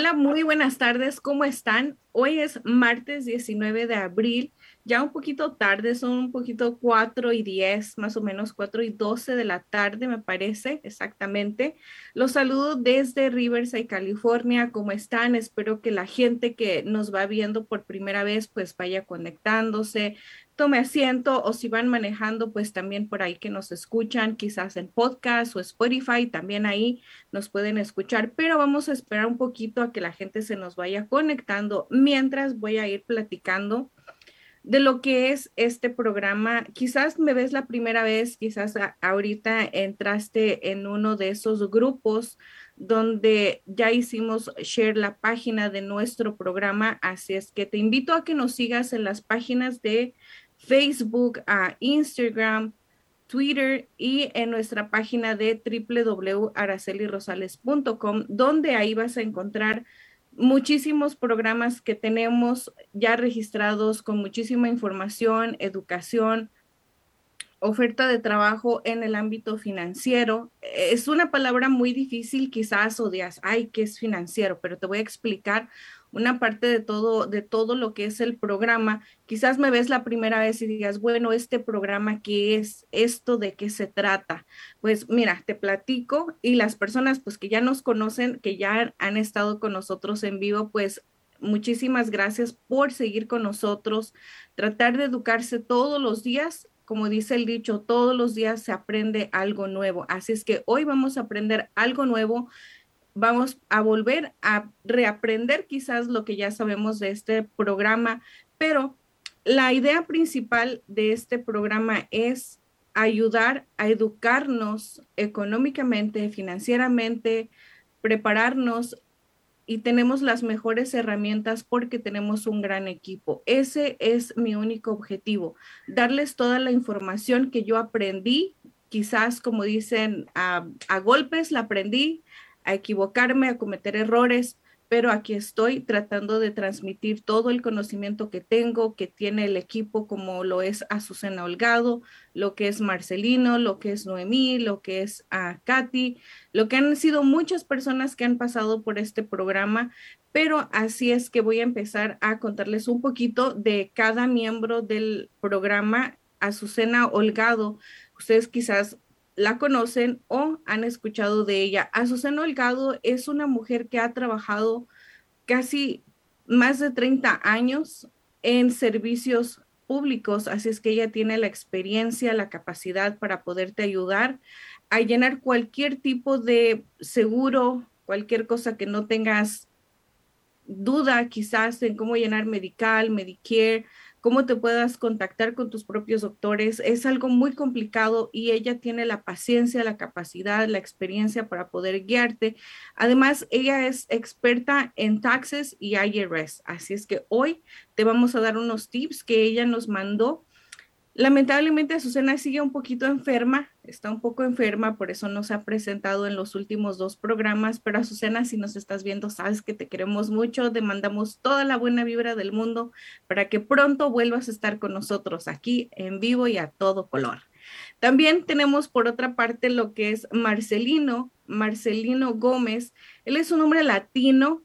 Hola, muy buenas tardes, ¿cómo están? Hoy es martes 19 de abril, ya un poquito tarde, son un poquito 4 y 10, más o menos 4 y 12 de la tarde, me parece exactamente. Los saludo desde Riverside, California, ¿cómo están? Espero que la gente que nos va viendo por primera vez pues vaya conectándose, tome asiento o si van manejando, pues también por ahí que nos escuchan, quizás en podcast o Spotify, también ahí nos pueden escuchar, pero vamos a esperar un poquito a que la gente se nos vaya conectando mientras voy a ir platicando de lo que es este programa. Quizás me ves la primera vez, quizás ahorita entraste en uno de esos grupos donde ya hicimos share la página de nuestro programa, así es que te invito a que nos sigas en las páginas de Facebook, Instagram, Twitter y en nuestra página de www.aracelirosales.com, donde ahí vas a encontrar muchísimos programas que tenemos ya registrados con muchísima información, educación, oferta de trabajo en el ámbito financiero. Es una palabra muy difícil, quizás odias, ay, ¿qué es financiero? Pero te voy a explicar una parte de todo, de todo lo que es el programa. Quizás me ves la primera vez y digas, bueno, este programa, ¿qué es? ¿Esto de qué se trata? Pues mira, te platico y las personas pues que ya nos conocen, que ya han estado con nosotros en vivo, pues muchísimas gracias por seguir con nosotros, tratar de educarse todos los días. Como dice el dicho, todos los días se aprende algo nuevo. Así es que hoy vamos a aprender algo nuevo vamos a volver a reaprender quizás lo que ya sabemos de este programa, pero la idea principal de este programa es ayudar a educarnos económicamente, financieramente, prepararnos y tenemos las mejores herramientas porque tenemos un gran equipo. Ese es mi único objetivo, darles toda la información que yo aprendí, quizás como dicen, a, a golpes la aprendí, a equivocarme, a cometer errores, pero aquí estoy tratando de transmitir todo el conocimiento que tengo, que tiene el equipo, como lo es Azucena Holgado, lo que es Marcelino, lo que es Noemí, lo que es a Katy, lo que han sido muchas personas que han pasado por este programa, pero así es que voy a empezar a contarles un poquito de cada miembro del programa. Azucena Holgado, ustedes quizás la conocen o han escuchado de ella. Azucena Holgado es una mujer que ha trabajado casi más de 30 años en servicios públicos, así es que ella tiene la experiencia, la capacidad para poderte ayudar a llenar cualquier tipo de seguro, cualquier cosa que no tengas duda quizás en cómo llenar medical, Medicare, cómo te puedas contactar con tus propios doctores. Es algo muy complicado y ella tiene la paciencia, la capacidad, la experiencia para poder guiarte. Además, ella es experta en taxes y IRS. Así es que hoy te vamos a dar unos tips que ella nos mandó Lamentablemente Azucena sigue un poquito enferma, está un poco enferma, por eso no se ha presentado en los últimos dos programas, pero Azucena, si nos estás viendo, sabes que te queremos mucho, te mandamos toda la buena vibra del mundo para que pronto vuelvas a estar con nosotros aquí en vivo y a todo color. También tenemos por otra parte lo que es Marcelino, Marcelino Gómez. Él es un hombre latino,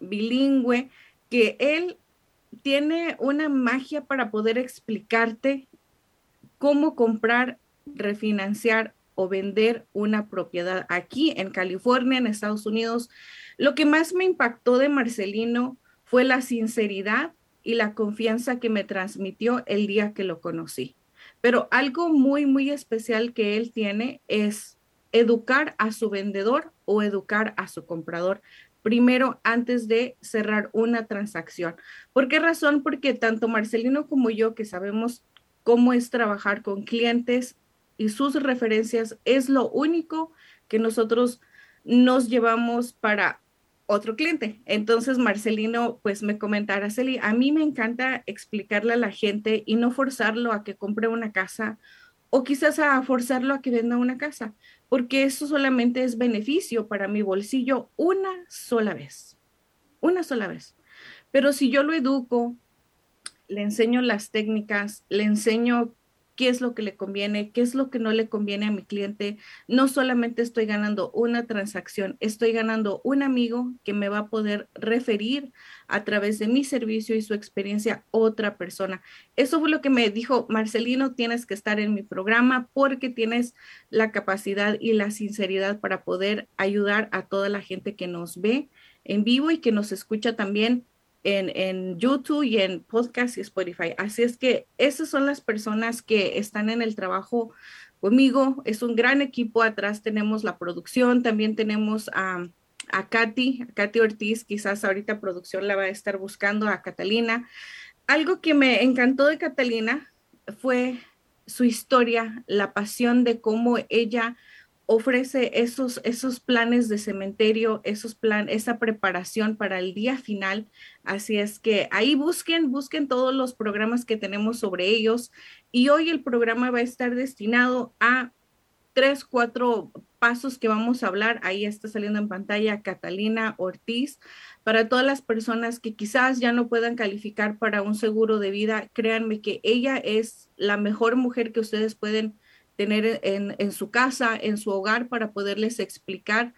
bilingüe, que él tiene una magia para poder explicarte cómo comprar, refinanciar o vender una propiedad aquí en California, en Estados Unidos. Lo que más me impactó de Marcelino fue la sinceridad y la confianza que me transmitió el día que lo conocí. Pero algo muy, muy especial que él tiene es educar a su vendedor o educar a su comprador primero antes de cerrar una transacción. ¿Por qué razón? Porque tanto Marcelino como yo, que sabemos cómo es trabajar con clientes y sus referencias es lo único que nosotros nos llevamos para otro cliente. Entonces, Marcelino, pues me comentara, Araceli, a mí me encanta explicarle a la gente y no forzarlo a que compre una casa o quizás a forzarlo a que venda una casa, porque eso solamente es beneficio para mi bolsillo una sola vez, una sola vez. Pero si yo lo educo, le enseño las técnicas, le enseño qué es lo que le conviene, qué es lo que no le conviene a mi cliente. No solamente estoy ganando una transacción, estoy ganando un amigo que me va a poder referir a través de mi servicio y su experiencia otra persona. Eso fue lo que me dijo Marcelino, tienes que estar en mi programa porque tienes la capacidad y la sinceridad para poder ayudar a toda la gente que nos ve en vivo y que nos escucha también en, YouTube y en podcast y Spotify. Así es que esas son las personas que están en el trabajo conmigo. Es un gran equipo. Atrás tenemos la producción, también tenemos a, a Katy, a Katy Ortiz, quizás ahorita producción la va a estar buscando, a Catalina. Algo que me encantó de Catalina fue su historia, la pasión de cómo ella ofrece esos, esos planes de cementerio, esos plan, esa preparación para el día final. Así es que ahí busquen, busquen todos los programas que tenemos sobre ellos. Y hoy el programa va a estar destinado a tres, cuatro pasos que vamos a hablar. Ahí está saliendo en pantalla Catalina Ortiz. Para todas las personas que quizás ya no puedan calificar para un seguro de vida, créanme que ella es la mejor mujer que ustedes pueden tener en, su casa, en su hogar, para poderles explicar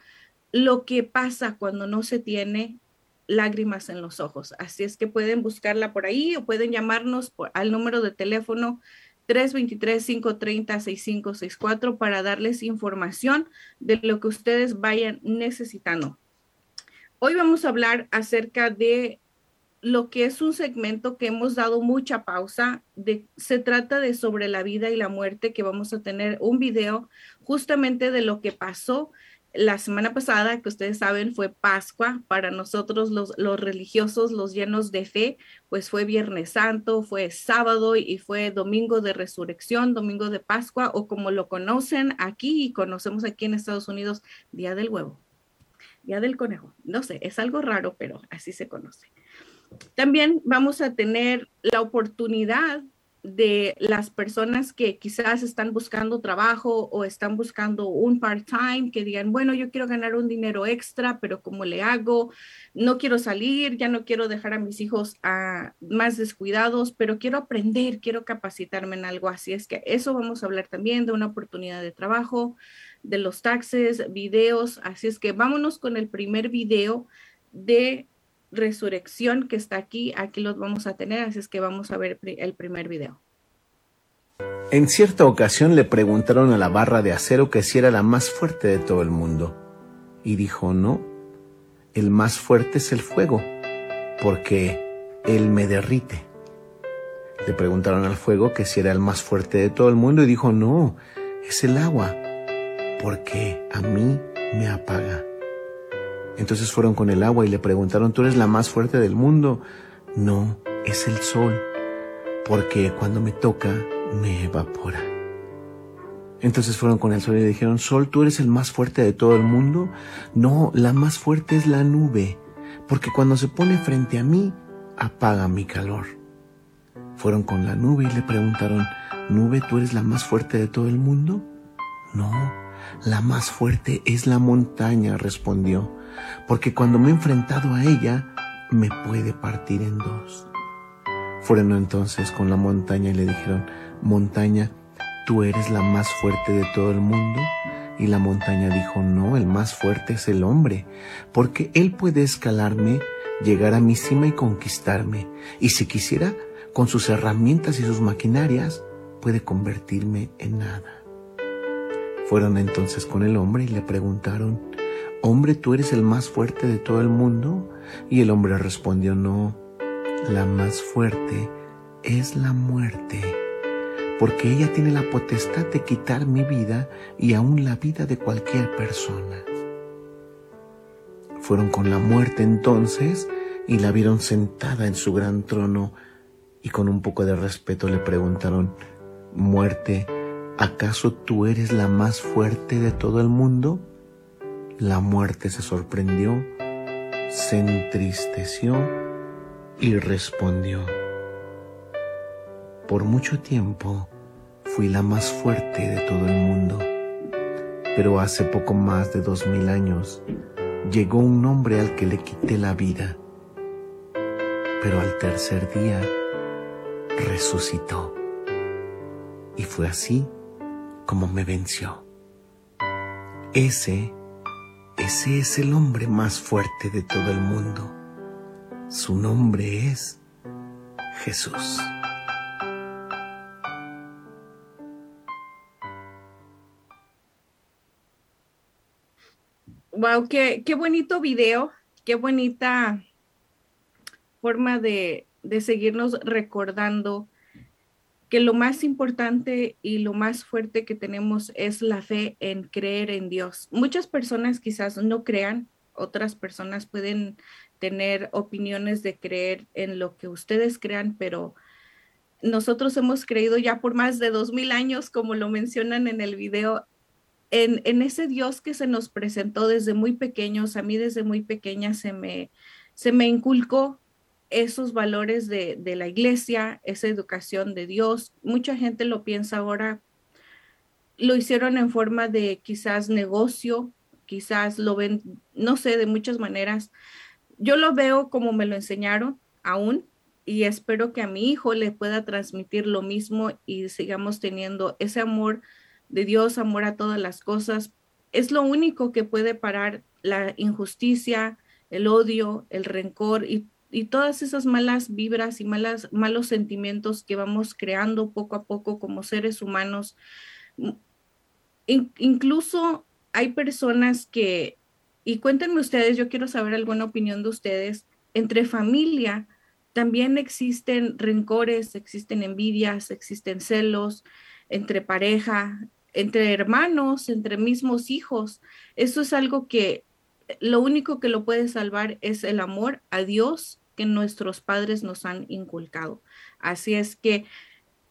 lo que pasa cuando no se tiene lágrimas en los ojos. Así es que pueden buscarla por ahí o pueden llamarnos al número de teléfono 323-530-6564 para darles información de lo que ustedes vayan necesitando. Hoy vamos a hablar acerca de lo que es un segmento que hemos dado mucha pausa. De, se trata de sobre la vida y la muerte, que vamos a tener un video justamente de lo que pasó la semana pasada, que ustedes saben fue Pascua. Para nosotros los, los religiosos, los llenos de fe, pues fue Viernes Santo, fue sábado y fue domingo de resurrección, domingo de Pascua, o como lo conocen aquí y conocemos aquí en Estados Unidos, Día del Huevo. Día del Conejo. No sé, es algo raro, pero así se conoce. También vamos a tener la oportunidad de las personas que quizás están buscando trabajo o están buscando un part-time, que digan, bueno, yo quiero ganar un dinero extra, pero ¿cómo le hago? No quiero salir, ya no quiero dejar a mis hijos a más descuidados, pero quiero aprender, quiero capacitarme en algo. Así es que eso vamos a hablar también de una oportunidad de trabajo, de los taxes, videos. Así es que vámonos con el primer video de resurrección que está aquí, aquí los vamos a tener, así es que vamos a ver el primer video. En cierta ocasión le preguntaron a la barra de acero que si era la más fuerte de todo el mundo. Y dijo, no, el más fuerte es el fuego, porque él me derrite. Le preguntaron al fuego que si era el más fuerte de todo el mundo y dijo, no, es el agua, porque a mí me apaga. Entonces fueron con el agua y le preguntaron, ¿tú eres la más fuerte del mundo? No, es el sol, porque cuando me toca, me evapora. Entonces fueron con el sol y le dijeron, Sol, ¿tú eres el más fuerte de todo el mundo? No, la más fuerte es la nube, porque cuando se pone frente a mí, apaga mi calor. Fueron con la nube y le preguntaron, Nube, ¿tú eres la más fuerte de todo el mundo? No, la más fuerte es la montaña, respondió, porque cuando me he enfrentado a ella, me puede partir en dos. Fueron entonces con la montaña y le dijeron, montaña, tú eres la más fuerte de todo el mundo. Y la montaña dijo, no, el más fuerte es el hombre, porque él puede escalarme, llegar a mi cima y conquistarme. Y si quisiera, con sus herramientas y sus maquinarias, puede convertirme en nada. Fueron entonces con el hombre y le preguntaron, Hombre, tú eres el más fuerte de todo el mundo. Y el hombre respondió, no, la más fuerte es la muerte, porque ella tiene la potestad de quitar mi vida y aún la vida de cualquier persona. Fueron con la muerte entonces y la vieron sentada en su gran trono y con un poco de respeto le preguntaron, muerte, ¿acaso tú eres la más fuerte de todo el mundo? La muerte se sorprendió, se entristeció y respondió. Por mucho tiempo fui la más fuerte de todo el mundo, pero hace poco más de dos mil años llegó un hombre al que le quité la vida, pero al tercer día resucitó. Y fue así como me venció. Ese, ese es el hombre más fuerte de todo el mundo. Su nombre es Jesús. Wow, qué, qué bonito video, qué bonita forma de, de seguirnos recordando que lo más importante y lo más fuerte que tenemos es la fe en creer en Dios. Muchas personas quizás no crean, otras personas pueden tener opiniones de creer en lo que ustedes crean, pero nosotros hemos creído ya por más de dos mil años, como lo mencionan en el video, en, ese Dios que se nos presentó desde muy pequeños, a mí desde muy pequeña se me, se me inculcó esos valores de, de, la iglesia, esa educación de Dios. Mucha gente lo piensa ahora, lo hicieron en forma de quizás negocio, quizás lo ven, no sé, de muchas maneras. Yo lo veo como me lo enseñaron aún y espero que a mi hijo le pueda transmitir lo mismo y sigamos teniendo ese amor de Dios, amor a todas las cosas, es lo único que puede parar la injusticia, el odio, el rencor y, todas esas malas vibras y malas, malos sentimientos que vamos creando poco a poco como seres humanos. incluso hay personas que, y cuéntenme ustedes, yo quiero saber alguna opinión de ustedes, entre familia también existen rencores, existen envidias, existen celos entre pareja, entre hermanos, entre mismos hijos. Eso es algo que lo único que lo puede salvar es el amor a Dios que nuestros padres nos han inculcado. Así es que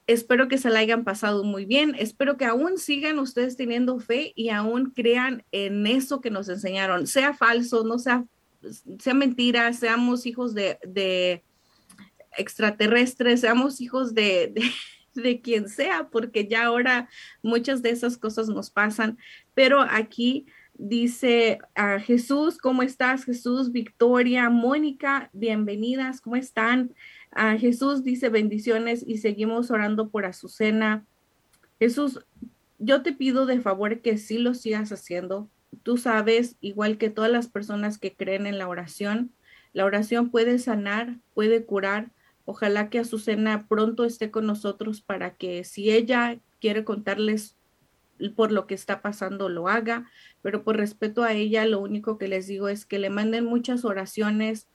espero que se la hayan pasado muy bien. Espero que aún sigan ustedes teniendo fe y aún crean en eso que nos enseñaron, sea falso, no sea, sea mentira, seamos hijos de, de extraterrestres, seamos hijos de de quien sea, porque ya ahora muchas de esas cosas nos pasan, pero aquí dice a Jesús, ¿cómo estás? Jesús, Victoria, Mónica, bienvenidas, ¿cómo están? A Jesús dice bendiciones y seguimos orando por Azucena. Jesús, yo te pido de favor que sí lo sigas haciendo. Tú sabes, igual que todas las personas que creen en la oración, la oración puede sanar, puede curar, Ojalá que Azucena pronto esté con nosotros para que si ella quiere contarles por lo que está pasando, lo haga, pero por respeto a ella, lo único que les digo es que le manden muchas oraciones,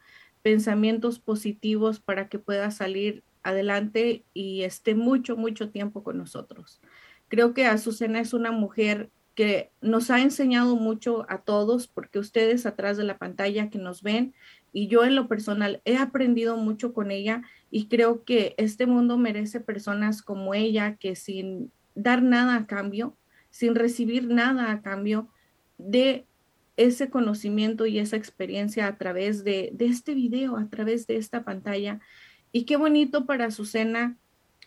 pensamientos positivos para que pueda salir adelante y esté mucho, mucho tiempo con nosotros. Creo que Azucena es una mujer que nos ha enseñado mucho a todos, porque ustedes atrás de la pantalla que nos ven y yo en lo personal he aprendido mucho con ella y creo que este mundo merece personas como ella que sin dar nada a cambio, sin recibir nada a cambio de ese conocimiento y esa experiencia a través de, de este video, a través de esta pantalla. Y qué bonito para Azucena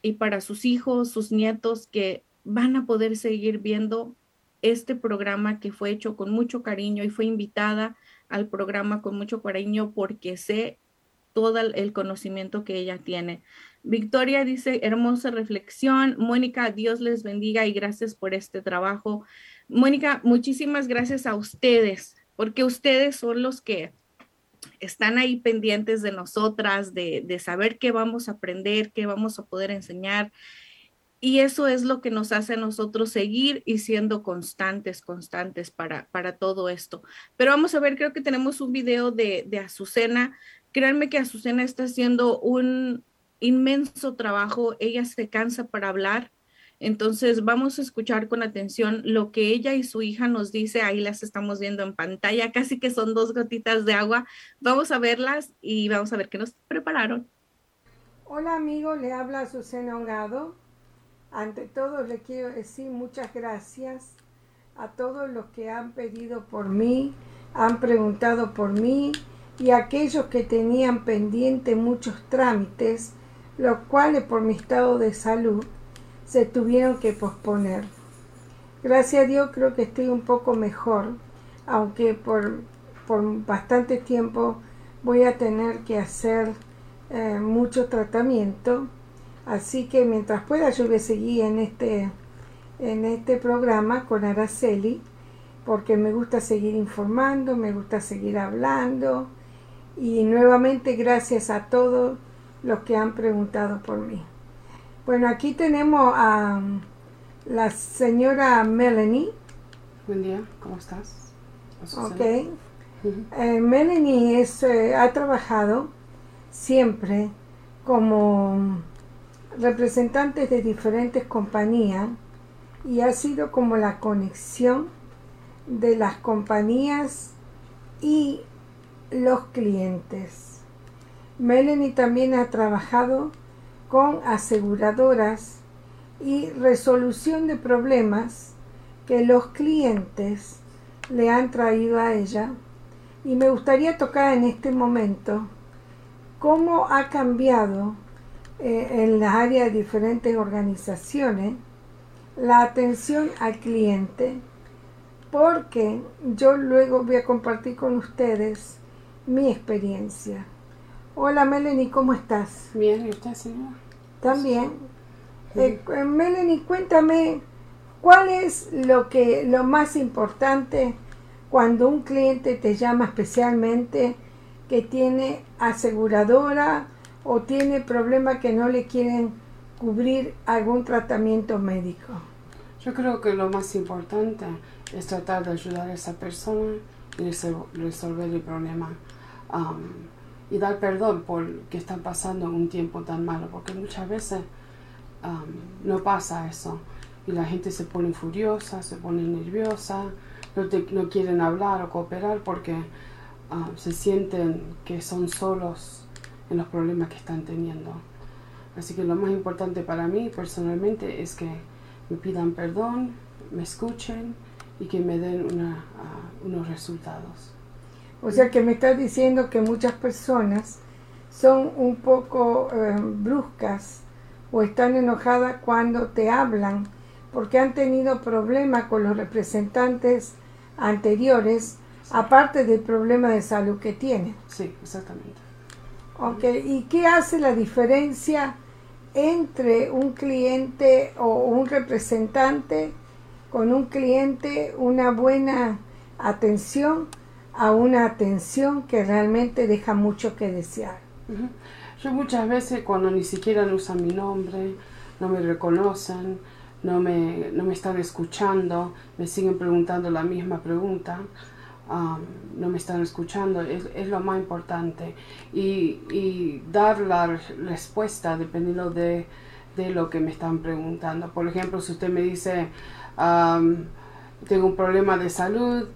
y para sus hijos, sus nietos que van a poder seguir viendo este programa que fue hecho con mucho cariño y fue invitada al programa con mucho cariño porque sé todo el conocimiento que ella tiene. Victoria dice, hermosa reflexión. Mónica, Dios les bendiga y gracias por este trabajo. Mónica, muchísimas gracias a ustedes, porque ustedes son los que están ahí pendientes de nosotras, de, de saber qué vamos a aprender, qué vamos a poder enseñar. Y eso es lo que nos hace a nosotros seguir y siendo constantes, constantes para, para todo esto. Pero vamos a ver, creo que tenemos un video de, de Azucena. Créanme que Azucena está haciendo un inmenso trabajo. Ella se cansa para hablar. Entonces vamos a escuchar con atención lo que ella y su hija nos dice. Ahí las estamos viendo en pantalla, casi que son dos gotitas de agua. Vamos a verlas y vamos a ver qué nos prepararon. Hola amigo, le habla Azucena Hongado ante todo le quiero decir muchas gracias a todos los que han pedido por mí, han preguntado por mí y aquellos que tenían pendiente muchos trámites, los cuales por mi estado de salud se tuvieron que posponer. Gracias a Dios creo que estoy un poco mejor, aunque por, por bastante tiempo voy a tener que hacer eh, mucho tratamiento Así que mientras pueda yo voy a seguir en este, en este programa con Araceli, porque me gusta seguir informando, me gusta seguir hablando y nuevamente gracias a todos los que han preguntado por mí. Bueno, aquí tenemos a la señora Melanie. Buen día, ¿cómo estás? Ok. Eh, Melanie es, eh, ha trabajado siempre como representantes de diferentes compañías y ha sido como la conexión de las compañías y los clientes. Melanie también ha trabajado con aseguradoras y resolución de problemas que los clientes le han traído a ella y me gustaría tocar en este momento cómo ha cambiado eh, en las áreas de diferentes organizaciones la atención al cliente porque yo luego voy a compartir con ustedes mi experiencia. Hola Melanie, ¿cómo estás? Bien, ¿y usted, señora? También. Eh, Melanie, cuéntame, ¿cuál es lo, que, lo más importante cuando un cliente te llama especialmente que tiene aseguradora o tiene problema que no le quieren cubrir algún tratamiento médico? Yo creo que lo más importante es tratar de ayudar a esa persona y resolver el problema um, y dar perdón por que están pasando un tiempo tan malo, porque muchas veces um, no pasa eso y la gente se pone furiosa, se pone nerviosa, no, no quieren hablar o cooperar porque um, se sienten que son solos en los problemas que están teniendo. Así que lo más importante para mí personalmente es que me pidan perdón, me escuchen y que me den uh, unos resultados. O sea que me estás diciendo que muchas personas son un poco eh, bruscas o están enojadas cuando te hablan porque han tenido problemas con los representantes anteriores, aparte del problema de salud que tienen. Sí, exactamente. Ok, ¿y qué hace la diferencia entre un cliente o un representante con un cliente, una buena atención a una atención que realmente deja mucho que desear? Yo muchas veces cuando ni siquiera usan mi nombre, no me reconocen, no me, no me están escuchando, me siguen preguntando la misma pregunta, no me están escuchando, es, lo más importante. Y, y, dar la respuesta dependiendo de, de, lo que me están preguntando. Por ejemplo, si usted me dice, tengo un problema de salud,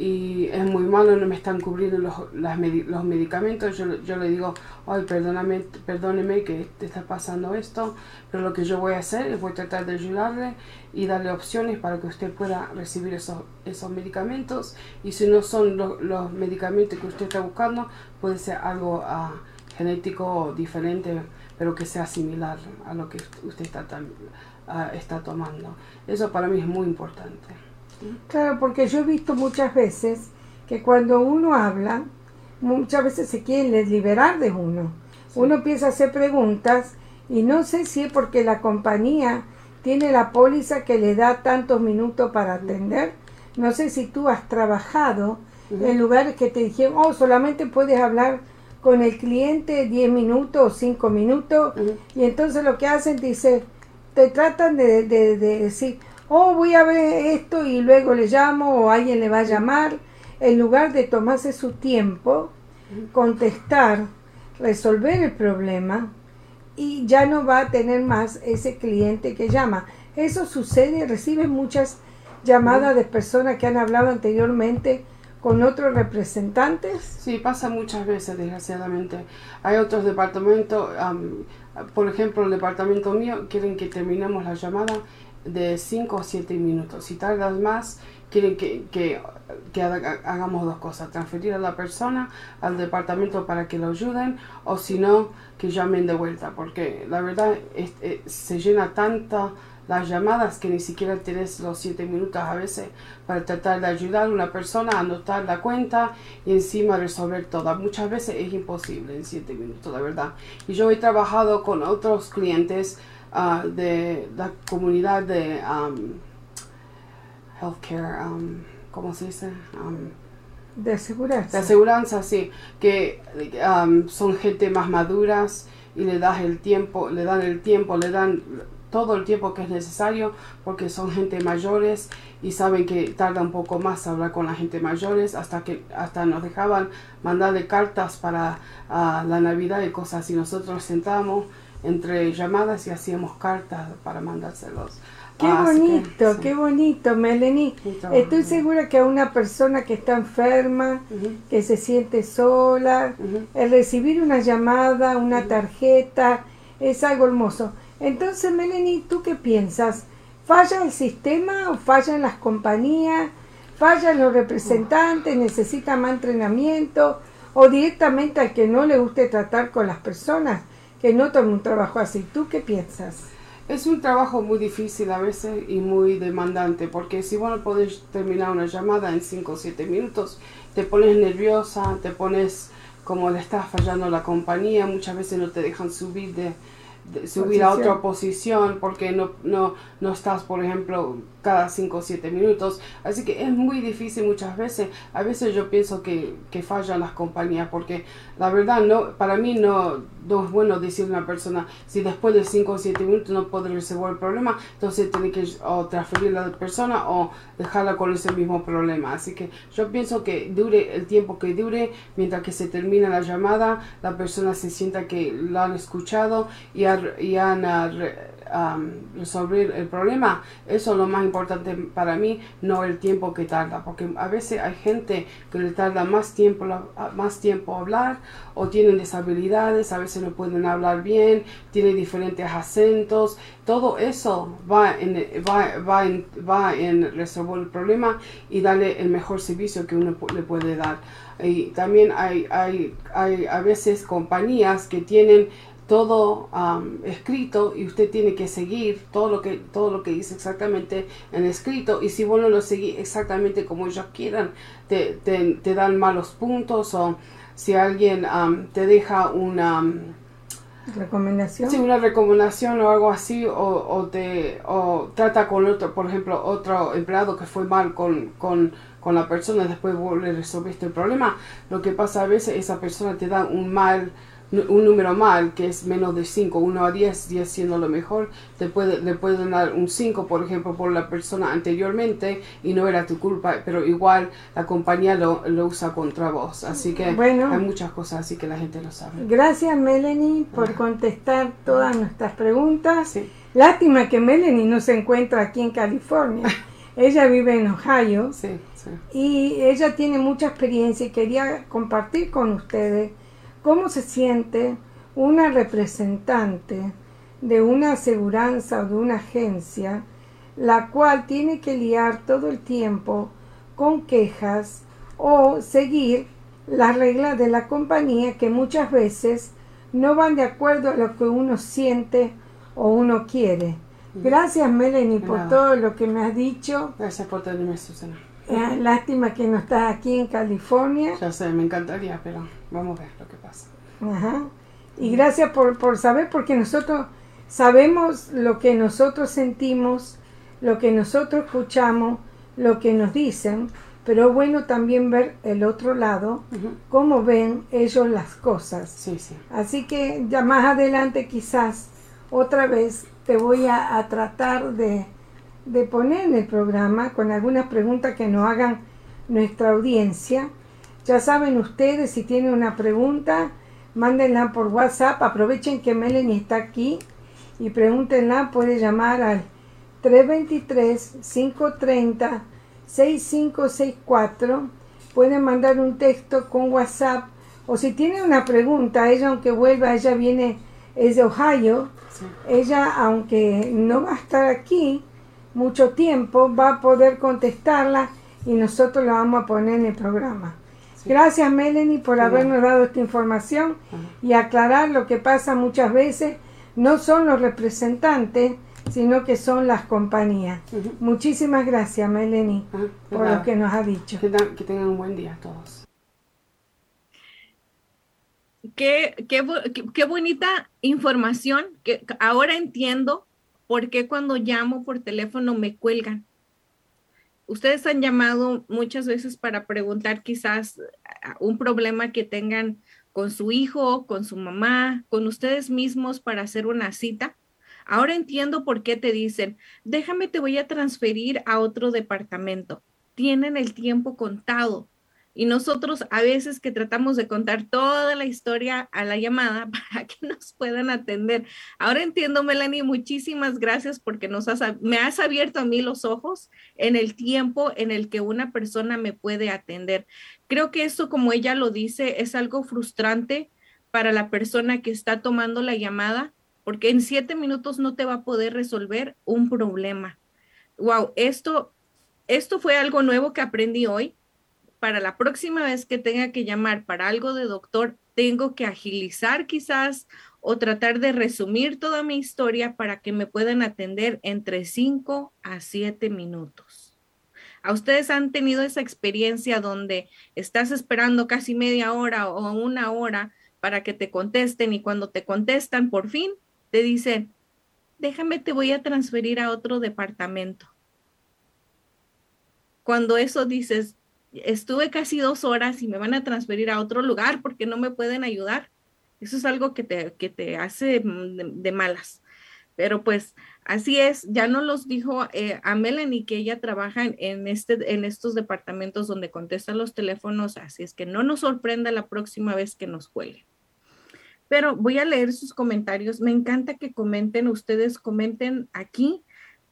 y es muy malo, no me están cubriendo los, los medicamentos, yo, yo, le digo, ay, perdóname, perdóneme que te está pasando esto, pero lo que yo voy a hacer es voy a tratar de ayudarle y darle opciones para que usted pueda recibir esos, esos medicamentos y si no son los medicamentos que usted está buscando, puede ser algo uh, genético diferente, pero que sea similar a lo que usted está, uh, está tomando. Eso para mí es muy importante. Claro, porque yo he visto muchas veces que cuando uno habla, muchas veces se quieren liberar de uno. Uno empieza a hacer preguntas y no sé si es porque la compañía tiene la póliza que le da tantos minutos para atender. No sé si tú has trabajado en lugares que te dijeron, oh, solamente puedes hablar con el cliente 10 minutos o 5 minutos. Y entonces lo que hacen, dice, te tratan de, de decir, oh, voy a ver esto y luego le llamo o alguien le va a llamar, en lugar de tomarse su tiempo, contestar, resolver el problema y ya no va a tener más ese cliente que llama. Eso sucede, recibe muchas llamadas de personas que han hablado anteriormente con otros representantes. Sí, pasa muchas veces, desgraciadamente. Hay otros departamentos, por ejemplo, el departamento mío, quieren que terminemos la llamada de 5 o 7 minutos. Si tardas más, quieren que, que, hagamos dos cosas, transferir a la persona al departamento para que lo ayuden o si no, que llamen de vuelta, porque la verdad es, se llena tanta las llamadas que ni siquiera tienes los siete minutos a veces para tratar de ayudar a una persona a anotar la cuenta y encima resolver todo. Muchas veces es imposible en siete minutos, la verdad. Y yo he trabajado con otros clientes ah, de la comunidad de um, healthcare, um, ¿cómo se dice? Um, de aseguranza. De aseguranza, sí, que son gente más maduras y le das el tiempo, le dan el tiempo, le dan todo el tiempo que es necesario porque son gente mayores y saben que tarda un poco más hablar con la gente mayores hasta que hasta nos dejaban mandarle cartas para la Navidad y cosas así. Nosotros sentamos entre llamadas y hacíamos cartas para mandárselos. Qué bonito, qué bonito, Melanie. Estoy segura que a una persona que está enferma, que se siente sola, el recibir una llamada, una tarjeta, es algo hermoso. Entonces, Melanie, ¿tú qué piensas? ¿Falla el sistema o fallan las compañías? ¿Fallan los representantes? ¿Necesita más entrenamiento? ¿O directamente al que no le guste tratar con las personas? Que no tome un trabajo así. ¿Tú qué piensas? Es un trabajo muy difícil a veces y muy demandante, porque si vos no podés terminar una llamada en 5 o 7 minutos, te pones nerviosa, te pones como le estás fallando la compañía, muchas veces no te dejan subir de, subir a otra posición porque no, no, no estás, por ejemplo, cada 5 o 7 minutos. Así que es muy difícil muchas veces. A veces yo pienso que, que fallan las compañías porque la verdad no para mí no, no es bueno decirle a una persona si después de 5 o 7 minutos no puede resolver el problema, entonces tiene que o transferir a la persona o dejarla con ese mismo problema. Así que yo pienso que dure el tiempo que dure mientras que se termina la llamada, la persona se sienta que la han escuchado y, y han resolver el problema, eso es lo más importante para mí, no el tiempo que tarda, porque a veces hay gente que le tarda más tiempo, más tiempo hablar o tienen deshabilidades, a veces no pueden hablar bien, tienen diferentes acentos, todo eso va en, va, va en, va en resolver el problema y darle el mejor servicio que uno le puede dar. Y también hay, hay, hay a veces compañías que tienen todo escrito y usted tiene que seguir todo lo que todo lo que dice exactamente en escrito. Y si vos no lo seguís exactamente como ellos quieran te, te, dan malos puntos o si alguien te deja una recomendación sí, una recomendación o algo así o, o, te o trata con otro por ejemplo otro empleado que fue mal con, con con la persona después vos le resolviste el problema. Lo que pasa a veces esa persona te da un mal un número mal, que es menos de 5, 1 a 10, 10 siendo lo mejor, te puede, le pueden dar un 5, por ejemplo, por la persona anteriormente y no era tu culpa, pero igual la compañía lo, lo usa contra vos. Así que hay muchas cosas así que la gente lo sabe. Gracias, Melanie, por contestar todas nuestras preguntas. Lástima que Melanie no se encuentra aquí en California. ella vive en Ohio y ella tiene mucha experiencia y quería compartir con ustedes cómo se siente una representante de una aseguranza o de una agencia, la cual tiene que liar todo el tiempo con quejas o seguir las reglas de la compañía que muchas veces no van de acuerdo a lo que uno siente o uno quiere. Gracias Melanie por todo lo que me has dicho. Gracias por tenerme, Susana. Eh, lástima que no estás aquí en California. Ya sé, me encantaría, pero vamos a ver. Ajá. Y gracias por, por saber, porque nosotros sabemos lo que nosotros sentimos, lo que nosotros escuchamos, lo que nos dicen, pero es bueno también ver el otro lado, cómo ven ellos las cosas. Sí, sí. Así que ya más adelante quizás otra vez te voy a tratar de de poner en el programa con algunas preguntas que nos hagan nuestra audiencia. Ya saben ustedes, si tienen una pregunta, mándenla por WhatsApp. Aprovechen que Melanie está aquí y pregúntenla. Puede llamar al 323-530-6564. Pueden mandar un texto con WhatsApp. O si tiene una pregunta, ella aunque vuelva, ella viene, es de Ohio. Ella, aunque no va a estar aquí, mucho tiempo, va a poder contestarla y nosotros la vamos a poner en el programa. Gracias Melanie por habernos dado esta información y aclarar lo que pasa muchas veces. No son los representantes sino que son las compañías. Muchísimas gracias, Melanie, por lo que nos ha dicho. Que, que tengan un buen día todos. Qué, qué, qué, bonita información, que ahora entiendo por qué cuando llamo por teléfono me cuelgan. Ustedes han llamado muchas veces para preguntar quizás un problema que tengan con su hijo, con su mamá, con ustedes mismos para hacer una cita. Ahora entiendo por qué te dicen, déjame, te voy a transferir a otro departamento. Tienen el tiempo contado. Y nosotros a veces que tratamos de contar toda la historia a la llamada para que nos puedan atender. Ahora entiendo, Melanie, muchísimas gracias porque nos has, me has abierto a mí los ojos en el tiempo en el que una persona me puede atender. Creo que eso, como ella lo dice, es algo frustrante para la persona que está tomando la llamada porque en siete minutos no te va a poder resolver un problema. Wow, esto, esto fue algo nuevo que aprendí hoy para la próxima vez que tenga que llamar para algo de doctor, tengo que agilizar quizás o tratar de resumir toda mi historia para que me puedan atender entre 5 a 7 minutos. ¿A ustedes han tenido esa experiencia donde estás esperando casi media hora o una hora para que te contesten y cuando te contestan por fin te dicen, déjame, te voy a transferir a otro departamento? Cuando eso dices, estuve casi dos horas y me van a transferir a otro lugar porque no me pueden ayudar. Eso es algo que te, que te hace de, malas. Pero pues así es, ya no los dijo eh, a Melanie que ella trabaja en, este, en estos departamentos donde contestan los teléfonos, así es que no nos sorprenda la próxima vez que nos cuelguen. Pero voy a leer sus comentarios. Me encanta que comenten, ustedes comenten aquí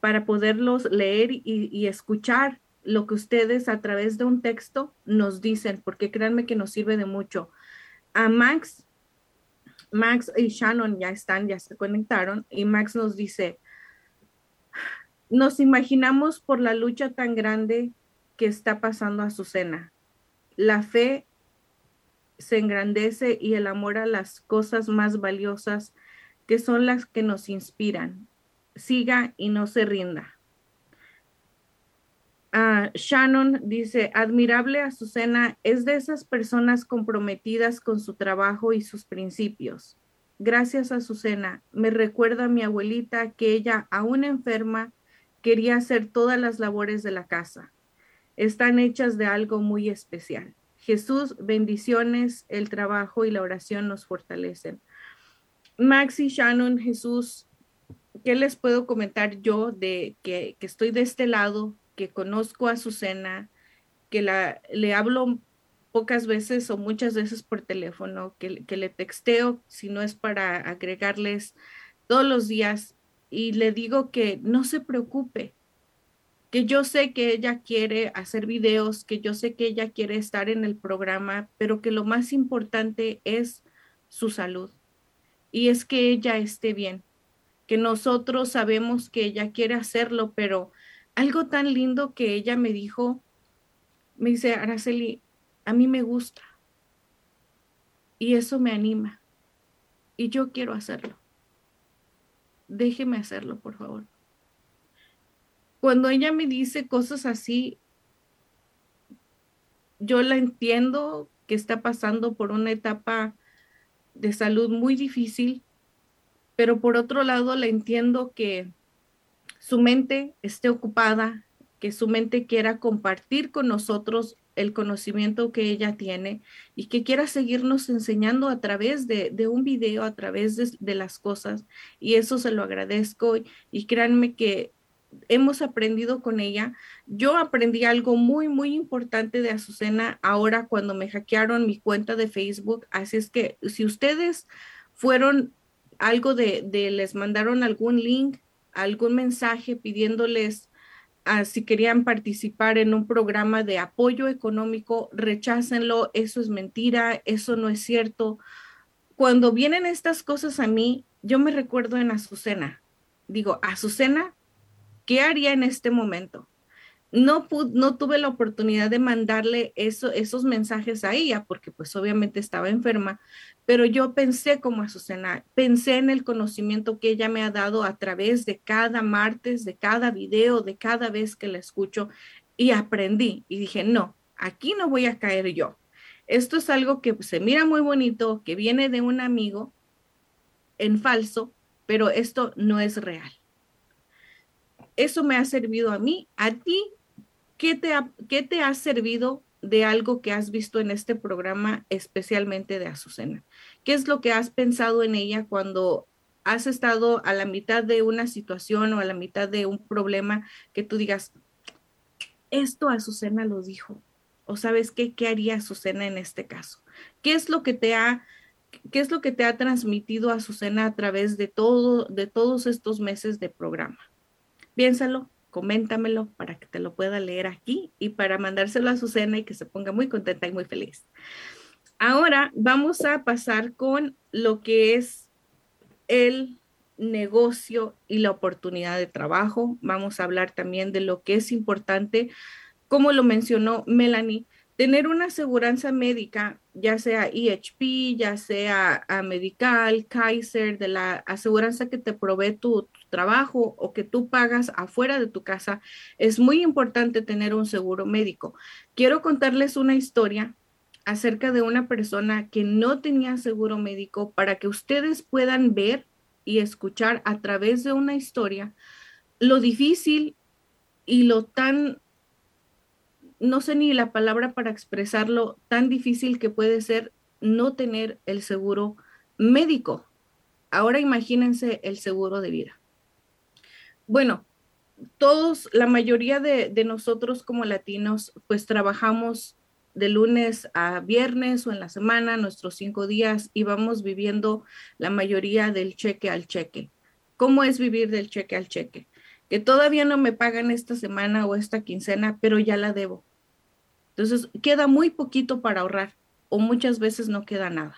para poderlos leer y escuchar lo que ustedes a través de un texto nos dicen, porque créanme que nos sirve de mucho. A Max, Max y Shannon ya están, ya se conectaron, y Max nos dice, nos imaginamos por la lucha tan grande que está pasando a cena La fe se engrandece y el amor a las cosas más valiosas que son las que nos inspiran. Siga y no se rinda. Ah, Shannon dice, admirable Azucena es de esas personas comprometidas con su trabajo y sus principios. Gracias Azucena, me recuerda a mi abuelita que ella, aún enferma, quería hacer todas las labores de la casa. Están hechas de algo muy especial. Jesús, bendiciones, el trabajo y la oración nos fortalecen. Maxi, Shannon, Jesús, ¿qué les puedo comentar yo de que, que estoy de este lado que conozco a Azucena, que la, le hablo pocas veces o muchas veces por teléfono, que, que le texteo si no es para agregarles todos los días y le digo que no se preocupe, que yo sé que ella quiere hacer videos, que yo sé que ella quiere estar en el programa, pero que lo más importante es su salud y es que ella esté bien, que nosotros sabemos que ella quiere hacerlo, pero algo tan lindo que ella me dijo, me dice, Araceli, a mí me gusta y eso me anima y yo quiero hacerlo. Déjeme hacerlo, por favor. Cuando ella me dice cosas así, yo la entiendo que está pasando por una etapa de salud muy difícil, pero por otro lado la entiendo que su mente esté ocupada, que su mente quiera compartir con nosotros el conocimiento que ella tiene y que quiera seguirnos enseñando a través de, un video, a través de, las cosas. Y eso se lo agradezco y créanme que hemos aprendido con ella. Yo aprendí algo muy, muy importante de Azucena ahora cuando me hackearon mi cuenta de Facebook. Así es que si ustedes fueron algo de, de les mandaron algún link algún mensaje pidiéndoles ah, si querían participar en un programa de apoyo económico, rechácenlo, eso es mentira, eso no es cierto. Cuando vienen estas cosas a mí, yo me recuerdo en Azucena. Digo, Azucena, ¿qué haría en este momento? No, no tuve la oportunidad de mandarle eso, esos mensajes a ella porque pues obviamente estaba enferma, pero yo pensé como Azucena, pensé en el conocimiento que ella me ha dado a través de cada martes, de cada video, de cada vez que la escucho y aprendí y dije, no, aquí no voy a caer yo. Esto es algo que se mira muy bonito, que viene de un amigo en falso, pero esto no es real. Eso me ha servido a mí, a ti ¿qué te ha, te ha servido de algo que has visto en este programa, especialmente de Azucena? ¿Qué es lo que has pensado en ella cuando has estado a la mitad de una situación o a la mitad de un problema que tú digas, esto Azucena lo dijo? ¿O sabes qué, qué haría Azucena en este caso? ¿Qué es lo que te ha, qué es lo que te ha transmitido Azucena a través de todo, de todos estos meses de programa? Piénsalo, coméntamelo para que te lo pueda leer aquí y para mandárselo a Susana y que se ponga muy contenta y muy feliz. Ahora vamos a pasar con lo que es el negocio y la oportunidad de trabajo. Vamos a hablar también de lo que es importante, como lo mencionó Melanie, tener una aseguranza médica, ya sea EHP, ya sea a Medical, Kaiser, de la aseguranza que te provee tu, trabajo o que tú pagas afuera de tu casa, es muy importante tener un seguro médico. Quiero contarles una historia acerca de una persona que no tenía seguro médico para que ustedes puedan ver y escuchar a través de una historia lo difícil y lo tan no sé ni la palabra para expresarlo, tan difícil que puede ser no tener el seguro médico. Ahora imagínense el seguro de vida. Bueno, todos, la mayoría de, nosotros como latinos, pues trabajamos de lunes a viernes o en la semana, nuestros cinco días, y vamos viviendo la mayoría del cheque al cheque. ¿Cómo es vivir del cheque al cheque? Que todavía no me pagan esta semana o esta quincena, pero ya la debo. Entonces, queda muy poquito para ahorrar o muchas veces no queda nada.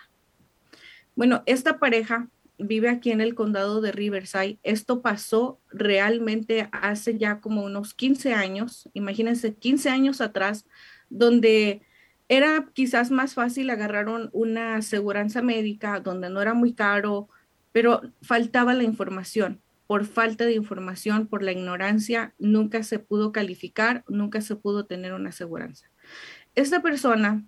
Bueno, esta pareja vive aquí en el condado de Riverside. Esto pasó realmente hace ya como unos 15 años, imagínense, 15 años atrás, donde era quizás más fácil agarrar una aseguranza médica, donde no era muy caro, pero faltaba la información. Por falta de información, por la ignorancia, nunca se pudo calificar, nunca se pudo tener una aseguranza. Esta persona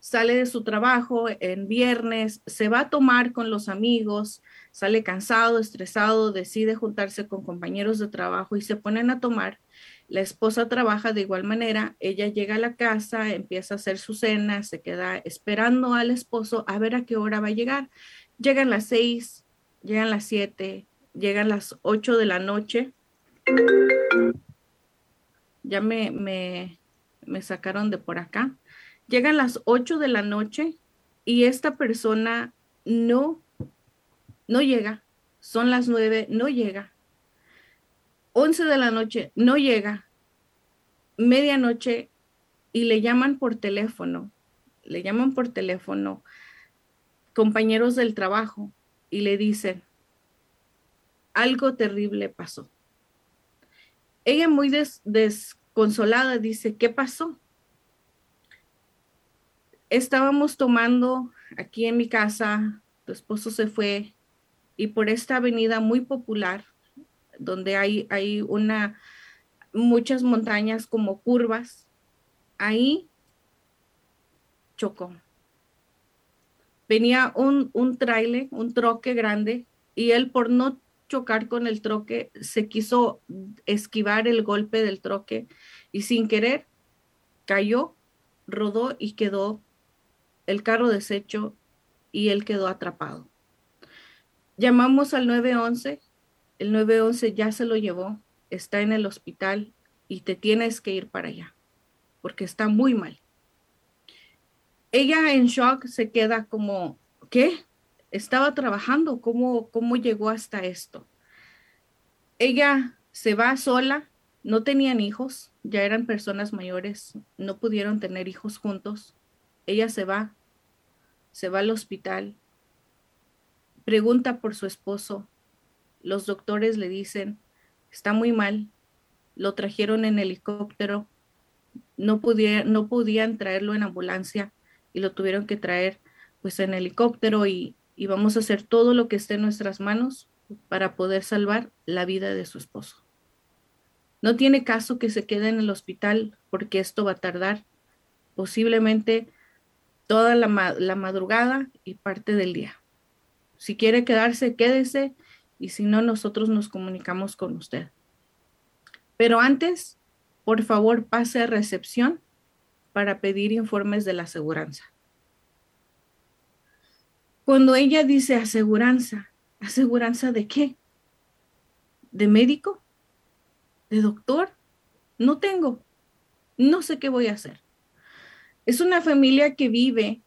sale de su trabajo en viernes, se va a tomar con los amigos, sale cansado, estresado, decide juntarse con compañeros de trabajo y se ponen a tomar. La esposa trabaja de igual manera, ella llega a la casa, empieza a hacer su cena, se queda esperando al esposo a ver a qué hora va a llegar. Llegan las seis, llegan las siete, llegan las ocho de la noche. Ya me, me, me sacaron de por acá. Llegan las 8 de la noche y esta persona no, no llega. Son las 9, no llega. 11 de la noche, no llega. Medianoche y le llaman por teléfono. Le llaman por teléfono compañeros del trabajo y le dicen, algo terrible pasó. Ella muy des, consolada, dice, ¿qué pasó? Estábamos tomando aquí en mi casa, tu esposo se fue y por esta avenida muy popular, donde hay, hay una, muchas montañas como curvas, ahí chocó. Venía un, un trailer, un troque grande, y él por no chocar con el troque, se quiso esquivar el golpe del troque y sin querer cayó, rodó y quedó el carro deshecho y él quedó atrapado. Llamamos al 911, el 911 ya se lo llevó, está en el hospital y te tienes que ir para allá porque está muy mal. Ella en shock se queda como, ¿qué? estaba trabajando, cómo, cómo llegó hasta esto. Ella se va sola, no tenían hijos, ya eran personas mayores, no pudieron tener hijos juntos. Ella se va, se va al hospital, pregunta por su esposo. Los doctores le dicen, está muy mal, lo trajeron en helicóptero, no, no podían traerlo en ambulancia y lo tuvieron que traer pues en helicóptero y, y vamos a hacer todo lo que esté en nuestras manos para poder salvar la vida de su esposo. No tiene caso que se quede en el hospital porque esto va a tardar posiblemente toda la, madrugada y parte del día. Si quiere quedarse, quédese y si no, nosotros nos comunicamos con usted. Pero antes, por favor, pase a recepción para pedir informes de la aseguranza. Cuando ella dice aseguranza, ¿aseguranza de qué? ¿De médico? ¿De doctor? No tengo. No sé qué voy a hacer. Es una familia que vive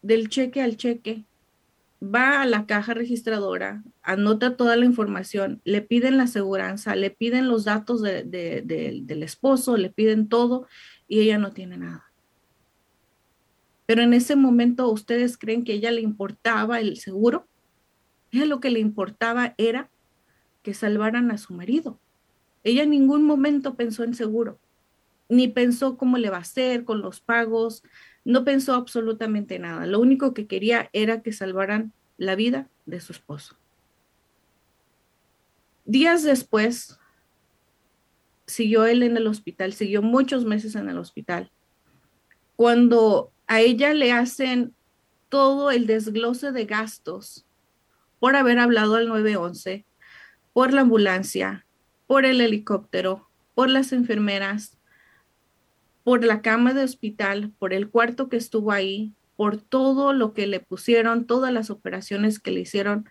del cheque al cheque, va a la caja registradora, anota toda la información, le piden la aseguranza, le piden los datos del esposo, le piden todo y ella no tiene nada. Pero en ese momento, ¿ustedes creen que a ella le importaba el seguro? Ella lo que le importaba era que salvaran a su marido. Ella en ningún momento pensó en seguro, ni pensó cómo le va a hacer con los pagos, no pensó absolutamente nada. Lo único que quería era que salvaran la vida de su esposo. Días después, siguió él en el hospital, siguió muchos meses en el hospital. Cuando a ella le hacen todo el desglose de gastos por haber hablado al 911, por la ambulancia, por el helicóptero, por las enfermeras, por la cama de hospital, por el cuarto que estuvo ahí, por todo lo que le pusieron, todas las operaciones que le hicieron,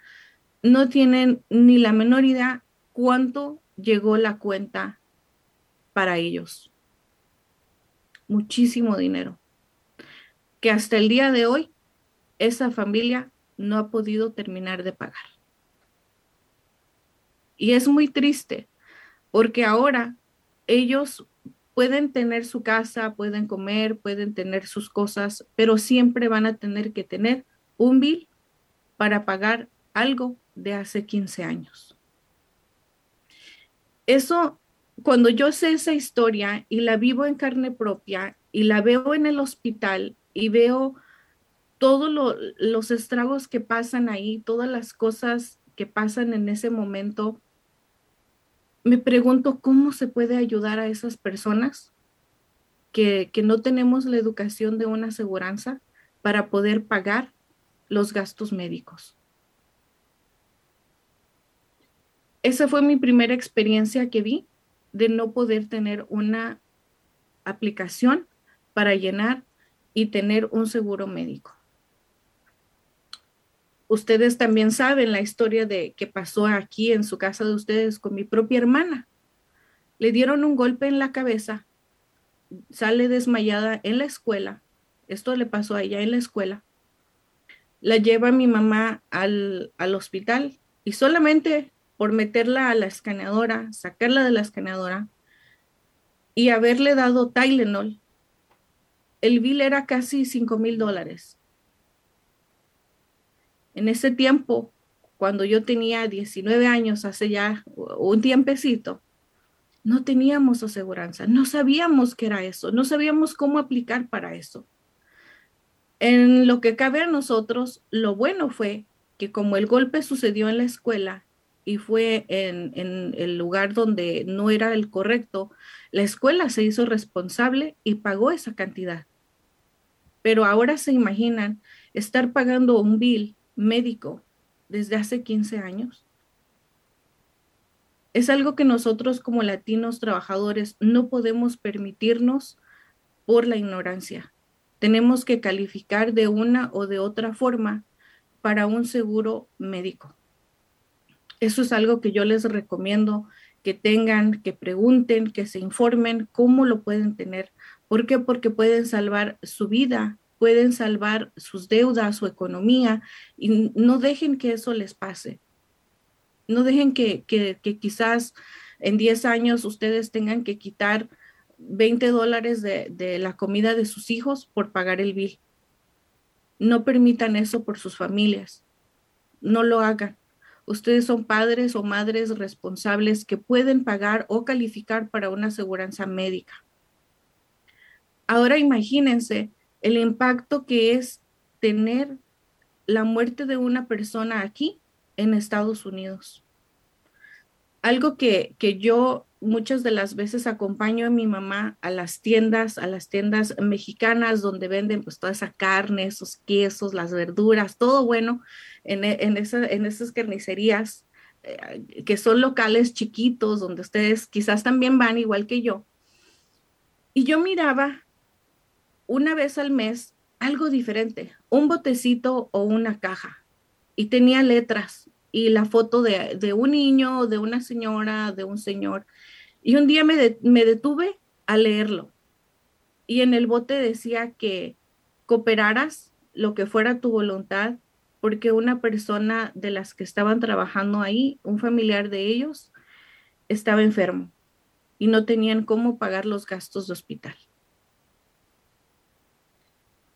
no tienen ni la menor idea cuánto llegó la cuenta para ellos. Muchísimo dinero. Que hasta el día de hoy esa familia no ha podido terminar de pagar. Y es muy triste porque ahora ellos pueden tener su casa, pueden comer, pueden tener sus cosas, pero siempre van a tener que tener un bill para pagar algo de hace 15 años. Eso, cuando yo sé esa historia y la vivo en carne propia y la veo en el hospital y veo todos los estragos que pasan ahí, todas las cosas que pasan en ese momento, me pregunto cómo se puede ayudar a esas personas que, no tenemos la educación de una aseguranza para poder pagar los gastos médicos. Esa fue mi primera experiencia que vi de no poder tener una aplicación para llenar y tener un seguro médico. Ustedes también saben la historia de que pasó aquí en su casa de ustedes con mi propia hermana. Le dieron un golpe en la cabeza, sale desmayada en la escuela. Esto le pasó a ella en la escuela. La lleva mi mamá al, al hospital y solamente por meterla a la escaneadora, sacarla de la escaneadora y haberle dado Tylenol, el bill era casi 5 mil dólares. En ese tiempo, cuando yo tenía 19 años, hace ya un tiempecito, no teníamos aseguranza, no sabíamos qué era eso, no sabíamos cómo aplicar para eso. En lo que cabe a nosotros, lo bueno fue que como el golpe sucedió en la escuela y fue en, en, el lugar donde no era el correcto, la escuela se hizo responsable y pagó esa cantidad. Pero ahora se imaginan estar pagando un bill médico desde hace 15 años. Es algo que nosotros como latinos trabajadores no podemos permitirnos por la ignorancia. Tenemos que calificar de una o de otra forma para un seguro médico. Eso es algo que yo les recomiendo que tengan, que pregunten, que se informen cómo lo pueden tener. ¿Por qué? Porque pueden salvar su vida pueden salvar sus deudas, su economía, y no dejen que eso les pase. No dejen que, quizás en 10 años ustedes tengan que quitar 20 dólares de, de la comida de sus hijos por pagar el bill. No permitan eso por sus familias. No lo hagan. Ustedes son padres o madres responsables que pueden pagar o calificar para una aseguranza médica. Ahora imagínense el impacto que es tener la muerte de una persona aquí en Estados Unidos. Algo que, que yo muchas de las veces acompaño a mi mamá a las tiendas, a las tiendas mexicanas donde venden pues toda esa carne, esos quesos, las verduras, todo bueno en, en, en esas carnicerías eh, que son locales chiquitos donde ustedes quizás también van igual que yo. Y yo miraba una vez al mes algo diferente, un botecito o una caja. Y tenía letras y la foto de, de un niño, de una señora, de un señor. Y un día me, detuve a leerlo. Y en el bote decía que cooperaras lo que fuera tu voluntad porque una persona de las que estaban trabajando ahí, un familiar de ellos, estaba enfermo y no tenían cómo pagar los gastos de hospital.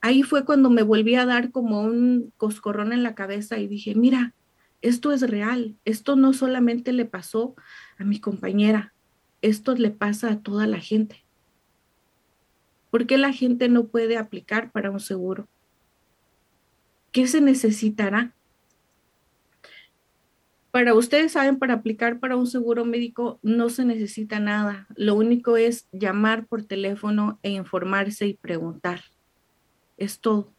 Ahí fue cuando me volví a dar como un coscorrón en la cabeza y dije, mira, esto es real, esto no solamente le pasó a mi compañera, esto le pasa a toda la gente. ¿Por qué la gente no puede aplicar para un seguro? ¿Qué se necesitará? Para ustedes saben, para aplicar para un seguro médico no se necesita nada. Lo único es llamar por teléfono e informarse y preguntar. Es todo.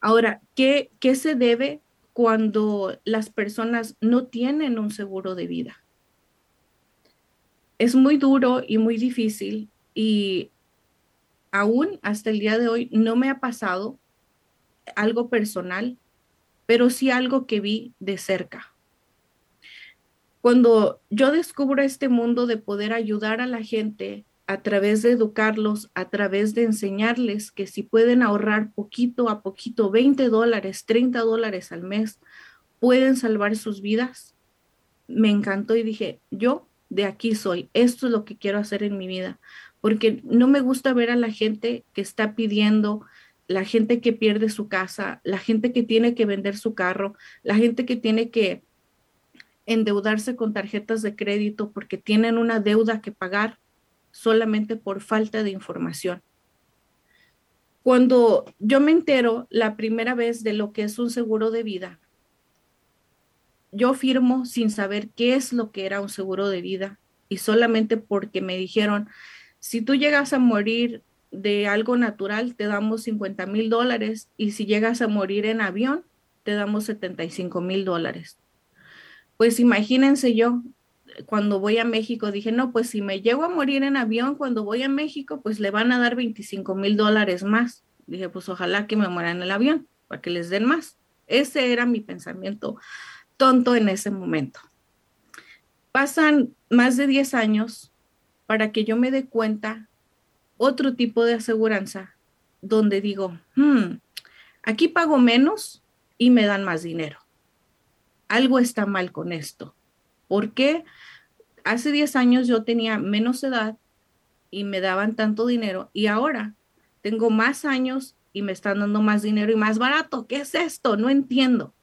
Ahora, ¿qué, qué se debe cuando las personas no tienen un seguro de vida? es muy duro y muy difícil y aún hasta el día de hoy no me ha pasado algo personal, pero sí algo que vi de cerca. Cuando yo descubro este mundo de poder ayudar a la gente a través de educarlos, a través de enseñarles que si pueden ahorrar poquito a poquito, 20 dólares, 30 dólares al mes, pueden salvar sus vidas, me encantó y dije, yo de aquí soy, esto es lo que quiero hacer en mi vida, porque no me gusta ver a la gente que está pidiendo, la gente que pierde su casa, la gente que tiene que vender su carro, la gente que tiene que endeudarse con tarjetas de crédito porque tienen una deuda que pagar solamente por falta de información. Cuando yo me entero la primera vez de lo que es un seguro de vida, yo firmo sin saber qué es lo que era un seguro de vida y solamente porque me dijeron, si tú llegas a morir de algo natural, te damos 50 mil dólares y si llegas a morir en avión, te damos 75 mil dólares. Pues imagínense yo, cuando voy a México, dije, no, pues si me llego a morir en avión cuando voy a México, pues le van a dar 25 mil dólares más. Dije, pues ojalá que me muera en el avión, para que les den más. Ese era mi pensamiento tonto en ese momento. Pasan más de 10 años para que yo me dé cuenta otro tipo de aseguranza donde digo, hmm, aquí pago menos y me dan más dinero. Algo está mal con esto. porque Hace 10 años yo tenía menos edad y me daban tanto dinero y ahora tengo más años y me están dando más dinero y más barato. ¿Qué es esto? No entiendo.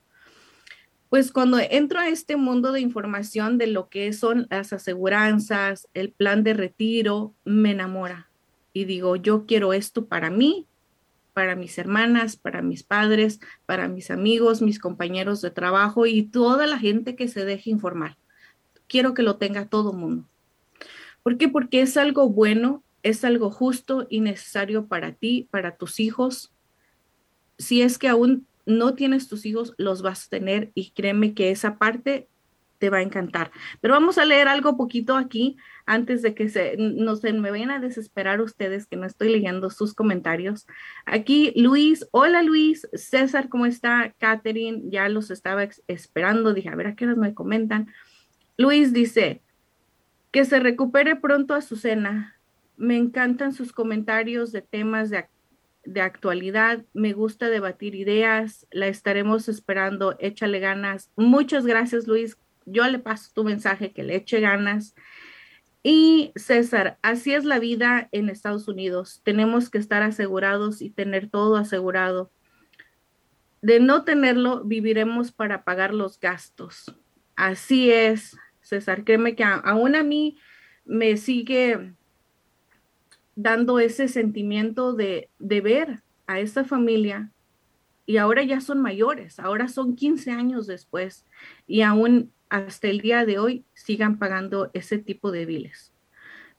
Pues cuando entro a este mundo de información de lo que son las aseguranzas, el plan de retiro, me enamora y digo, yo quiero esto para mí, para mis hermanas, para mis padres, para mis amigos, mis compañeros de trabajo y toda la gente que se deje informar. Quiero que lo tenga todo mundo. ¿Por qué? Porque es algo bueno, es algo justo y necesario para ti, para tus hijos. Si es que aún no tienes tus hijos, los vas a tener y créeme que esa parte te va a encantar. Pero vamos a leer algo poquito aquí antes de que se, no se me vayan a desesperar ustedes que no estoy leyendo sus comentarios. Aquí Luis, hola Luis, César, ¿cómo está? Catherine, ya los estaba esperando, dije, a ver a qué horas me comentan. Luis dice, que se recupere pronto a cena. Me encantan sus comentarios de temas de de actualidad. Me gusta debatir ideas. La estaremos esperando. Échale ganas. Muchas gracias, Luis. Yo le paso tu mensaje que le eche ganas. Y César, así es la vida en Estados Unidos. Tenemos que estar asegurados y tener todo asegurado. De no tenerlo, viviremos para pagar los gastos. Así es, César. Créeme que aún a mí me sigue dando ese sentimiento de, de ver a esa familia y ahora ya son mayores, ahora son 15 años después y aún hasta el día de hoy sigan pagando ese tipo de biles.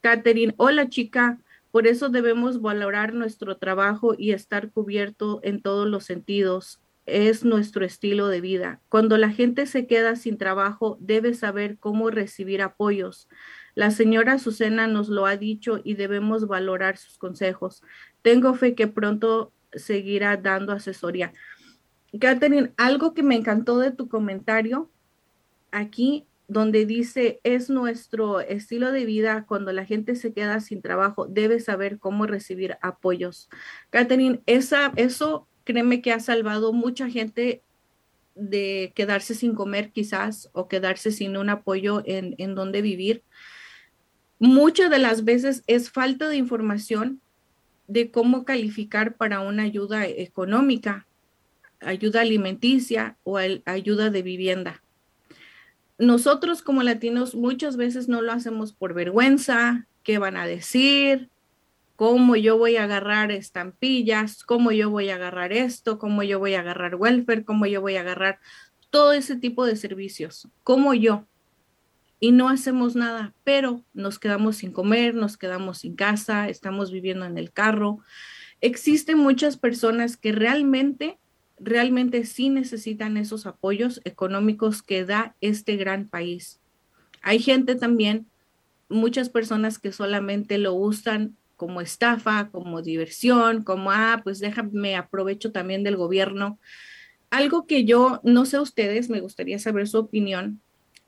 Catherine, hola chica, por eso debemos valorar nuestro trabajo y estar cubierto en todos los sentidos. Es nuestro estilo de vida. Cuando la gente se queda sin trabajo, debe saber cómo recibir apoyos. La señora Azucena nos lo ha dicho y debemos valorar sus consejos. Tengo fe que pronto seguirá dando asesoría. Catherine, algo que me encantó de tu comentario aquí, donde dice, es nuestro estilo de vida cuando la gente se queda sin trabajo, debe saber cómo recibir apoyos. Catherine, esa, eso créeme que ha salvado mucha gente de quedarse sin comer quizás o quedarse sin un apoyo en, en donde vivir. Muchas de las veces es falta de información de cómo calificar para una ayuda económica, ayuda alimenticia o ayuda de vivienda. Nosotros como latinos muchas veces no lo hacemos por vergüenza, qué van a decir, cómo yo voy a agarrar estampillas, cómo yo voy a agarrar esto, cómo yo voy a agarrar welfare, cómo yo voy a agarrar todo ese tipo de servicios, como yo y no hacemos nada, pero nos quedamos sin comer, nos quedamos sin casa, estamos viviendo en el carro. Existen muchas personas que realmente, realmente sí necesitan esos apoyos económicos que da este gran país. Hay gente también, muchas personas que solamente lo usan como estafa, como diversión, como, ah, pues déjame, aprovecho también del gobierno. Algo que yo, no sé ustedes, me gustaría saber su opinión,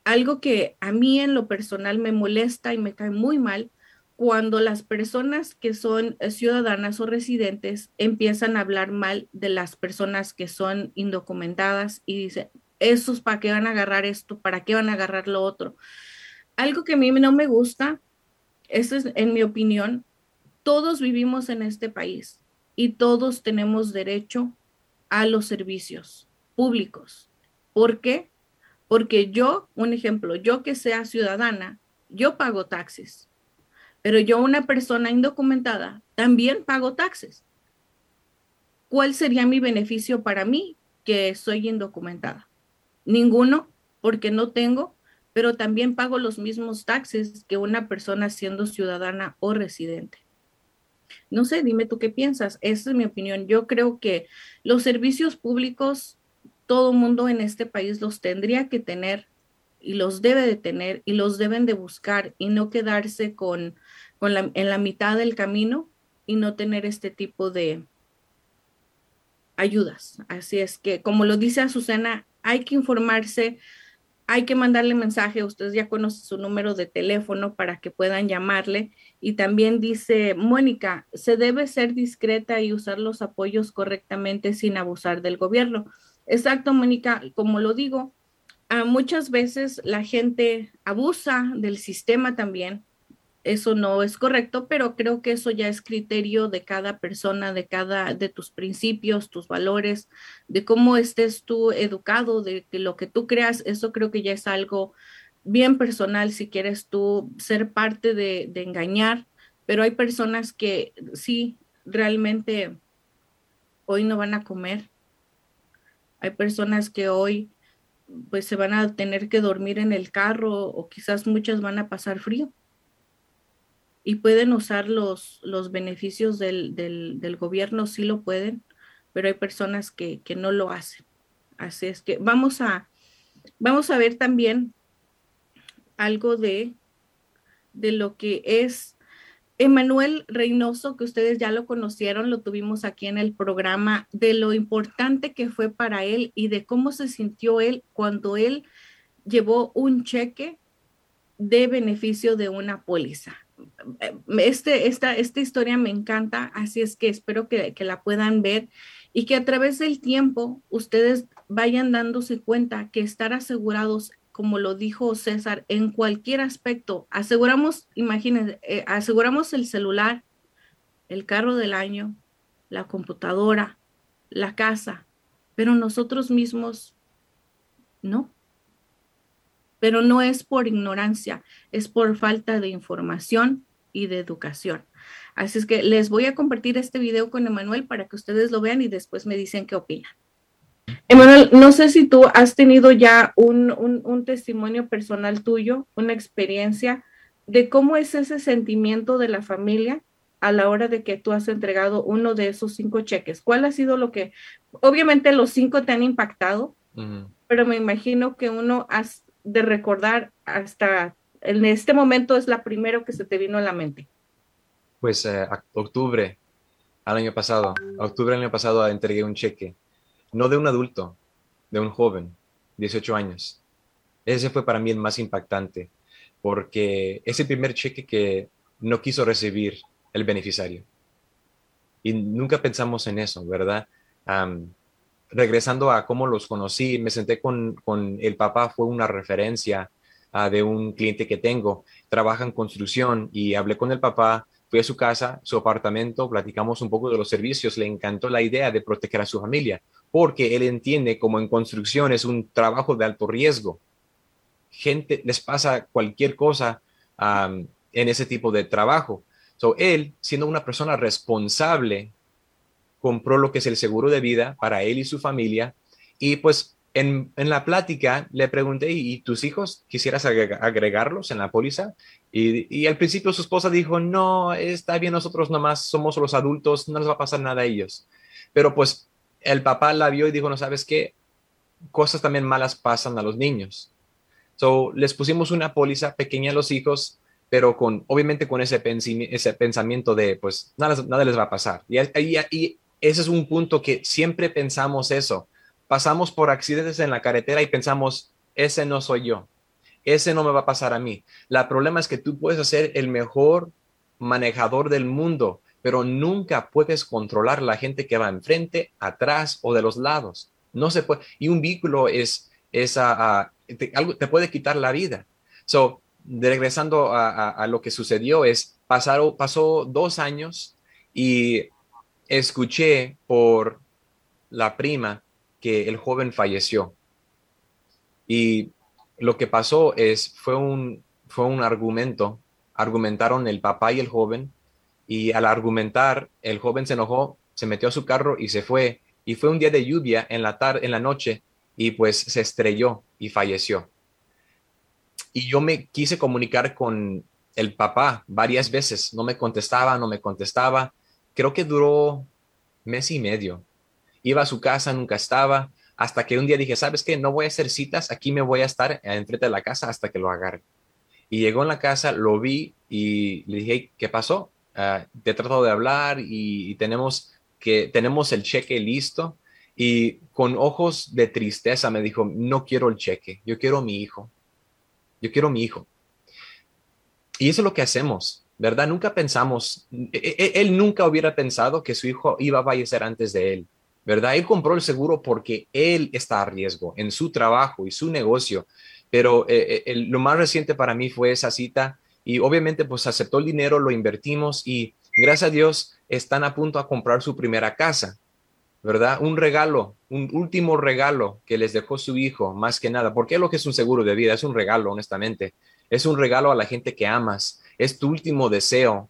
algo que a mí en lo personal me molesta y me cae muy mal cuando las personas que son eh, ciudadanas o residentes empiezan a hablar mal de las personas que son indocumentadas y dicen, esos para qué van a agarrar esto, para qué van a agarrar lo otro. Algo que a mí no me gusta, eso es en mi opinión, todos vivimos en este país y todos tenemos derecho a los servicios públicos. ¿Por qué? Porque yo, un ejemplo, yo que sea ciudadana, yo pago taxes, pero yo, una persona indocumentada, también pago taxes. ¿Cuál sería mi beneficio para mí que soy indocumentada? Ninguno, porque no tengo, pero también pago los mismos taxes que una persona siendo ciudadana o residente. No sé, dime tú qué piensas. Esa es mi opinión. Yo creo que los servicios públicos todo mundo en este país los tendría que tener y los debe de tener y los deben de buscar y no quedarse con, con la, en la mitad del camino y no tener este tipo de ayudas. Así es que, como lo dice Azucena, hay que informarse, hay que mandarle mensaje, ustedes ya conocen su número de teléfono para que puedan llamarle. Y también dice, Mónica, se debe ser discreta y usar los apoyos correctamente sin abusar del gobierno. Exacto, Mónica, como lo digo, muchas veces la gente abusa del sistema también. Eso no es correcto, pero creo que eso ya es criterio de cada persona, de cada de tus principios, tus valores, de cómo estés tú educado, de, lo que tú creas. Eso creo que ya es algo bien personal si quieres tú ser parte de, de engañar, pero hay personas que sí, realmente hoy no van a comer, hay personas que hoy pues se van a tener que dormir en el carro o quizás muchas van a pasar frío y pueden usar los, los beneficios del, del, gobierno, sí lo pueden, pero hay personas que, que, no lo hacen. Así es que vamos a, vamos a ver también algo de, de lo que es Emanuel Reynoso, que ustedes ya lo conocieron, lo tuvimos aquí en el programa, de lo importante que fue para él y de cómo se sintió él cuando él llevó un cheque de beneficio de una póliza. Este, esta, historia me encanta, así es que espero que, que la puedan ver y que a través del tiempo ustedes vayan dándose cuenta que estar asegurados como lo dijo César, en cualquier aspecto. Aseguramos, imagínense, eh, aseguramos el celular, el carro del año, la computadora, la casa, pero nosotros mismos no. Pero no es por ignorancia, es por falta de información y de educación. Así es que les voy a compartir este video con Emanuel para que ustedes lo vean y después me dicen qué opinan. Emanuel, no sé si tú has tenido ya un, un, testimonio personal tuyo, una experiencia de cómo es ese sentimiento de la familia a la hora de que tú has entregado uno de esos cinco cheques. ¿Cuál ha sido lo que, obviamente los cinco te han impactado, pero me imagino que uno has de recordar hasta en este momento es la primero que se te vino a la mente. Pues eh, octubre al año pasado, octubre del año pasado entregué un cheque no de un adulto, de un joven, 18 años. Ese fue para mí el más impactante, porque es el primer cheque que no quiso recibir el beneficiario. Y nunca pensamos en eso, ¿verdad? Regresando a cómo los conocí, me senté con, el papá, fue una referencia ah, de un cliente que tengo, trabaja en construcción y hablé con el papá, fui a su casa, su apartamento, platicamos un poco de los servicios, le encantó la idea de proteger a su familia porque él entiende como en construcción es un trabajo de alto riesgo. Gente les pasa cualquier cosa en ese tipo de trabajo. So, él, siendo una persona responsable, compró lo que es el seguro de vida para él y su familia. Y pues en, la plática le pregunté, ¿y tus hijos quisieras agregarlos en la póliza? Y, y, al principio su esposa dijo, no, está bien, nosotros nomás somos los adultos, no les va a pasar nada a ellos. Pero pues el papá la vio y dijo, no sabes qué, cosas también malas pasan a los niños. So, les pusimos una póliza pequeña a los hijos, pero con, obviamente con ese, ese pensamiento de, pues, nada, nada les va a pasar. Y, y, ese es un punto que siempre pensamos eso. Pasamos por accidentes en la carretera y pensamos, ese no soy yo. Ese no me va a pasar a mí. La problema es que tú puedes ser el mejor manejador del mundo, pero nunca puedes controlar la gente que va enfrente, atrás o de los lados. No se puede. Y un vehículo es, es te, algo, te puede quitar la vida. So, regresando a, lo que sucedió, es pasaron, pasó dos años y escuché por la prima que el joven falleció. Y lo que pasó es, fue un, fue un argumento, argumentaron el papá y el joven y al argumentar, el joven se enojó, se metió a su carro y se fue. Y fue un día de lluvia en la tarde, en la noche, y pues se estrelló y falleció. Y yo me quise comunicar con el papá varias veces, no me contestaba, no me contestaba. Creo que duró mes y medio. Iba a su casa, nunca estaba, hasta que un día dije, ¿sabes qué? No voy a hacer citas, aquí me voy a estar enfrente de la casa hasta que lo agarre. Y llegó en la casa, lo vi y le dije, ¿qué pasó? Ah, te he tratado de hablar y, tenemos que tenemos el cheque listo y con ojos de tristeza me dijo, no quiero el cheque, yo quiero mi hijo, yo quiero mi hijo. Y eso es lo que hacemos, ¿verdad? Nunca pensamos, e, e, él nunca hubiera pensado que su hijo iba a fallecer antes de él, ¿verdad? Él compró el seguro porque él está a riesgo en su trabajo y su negocio, pero eh, eh, lo más reciente para mí fue esa cita y obviamente pues aceptó el dinero, lo invertimos y gracias a Dios están a punto a comprar su primera casa, ¿verdad? Un regalo, un último regalo que les dejó su hijo, más que nada, porque lo que es un seguro de vida, es un regalo, honestamente, es un regalo a la gente que amas, es tu último deseo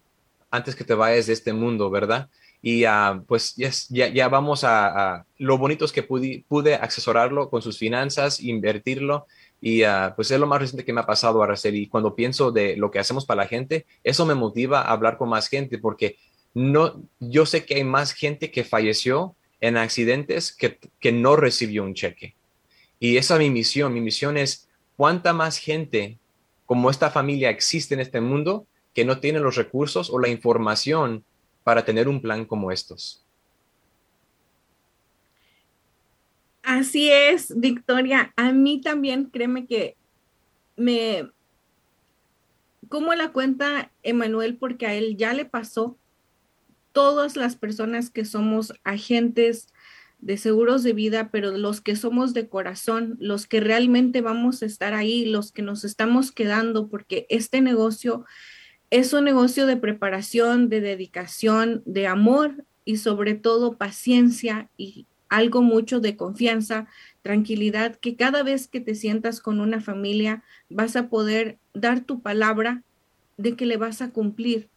antes que te vayas de este mundo, ¿verdad? Y uh, pues ya, ya vamos a, lo bonito es que pude, pude asesorarlo con sus finanzas, invertirlo y ah, pues es lo más reciente que me ha pasado, Araceli. Y cuando pienso de lo que hacemos para la gente, eso me motiva a hablar con más gente, porque no, yo sé que hay más gente que falleció en accidentes que, que no recibió un cheque. Y esa es mi misión. Mi misión es cuánta más gente como esta familia existe en este mundo que no tiene los recursos o la información para tener un plan como estos. Así es, Victoria. A mí también, créeme que me... ¿Cómo la cuenta Emanuel? Porque a él ya le pasó. Todas las personas que somos agentes de seguros de vida, pero los que somos de corazón, los que realmente vamos a estar ahí, los que nos estamos quedando, porque este negocio es un negocio de preparación, de dedicación, de amor y sobre todo paciencia y algo mucho de confianza, tranquilidad, que cada vez que te sientas con una familia vas a poder dar tu palabra de que le vas a cumplir,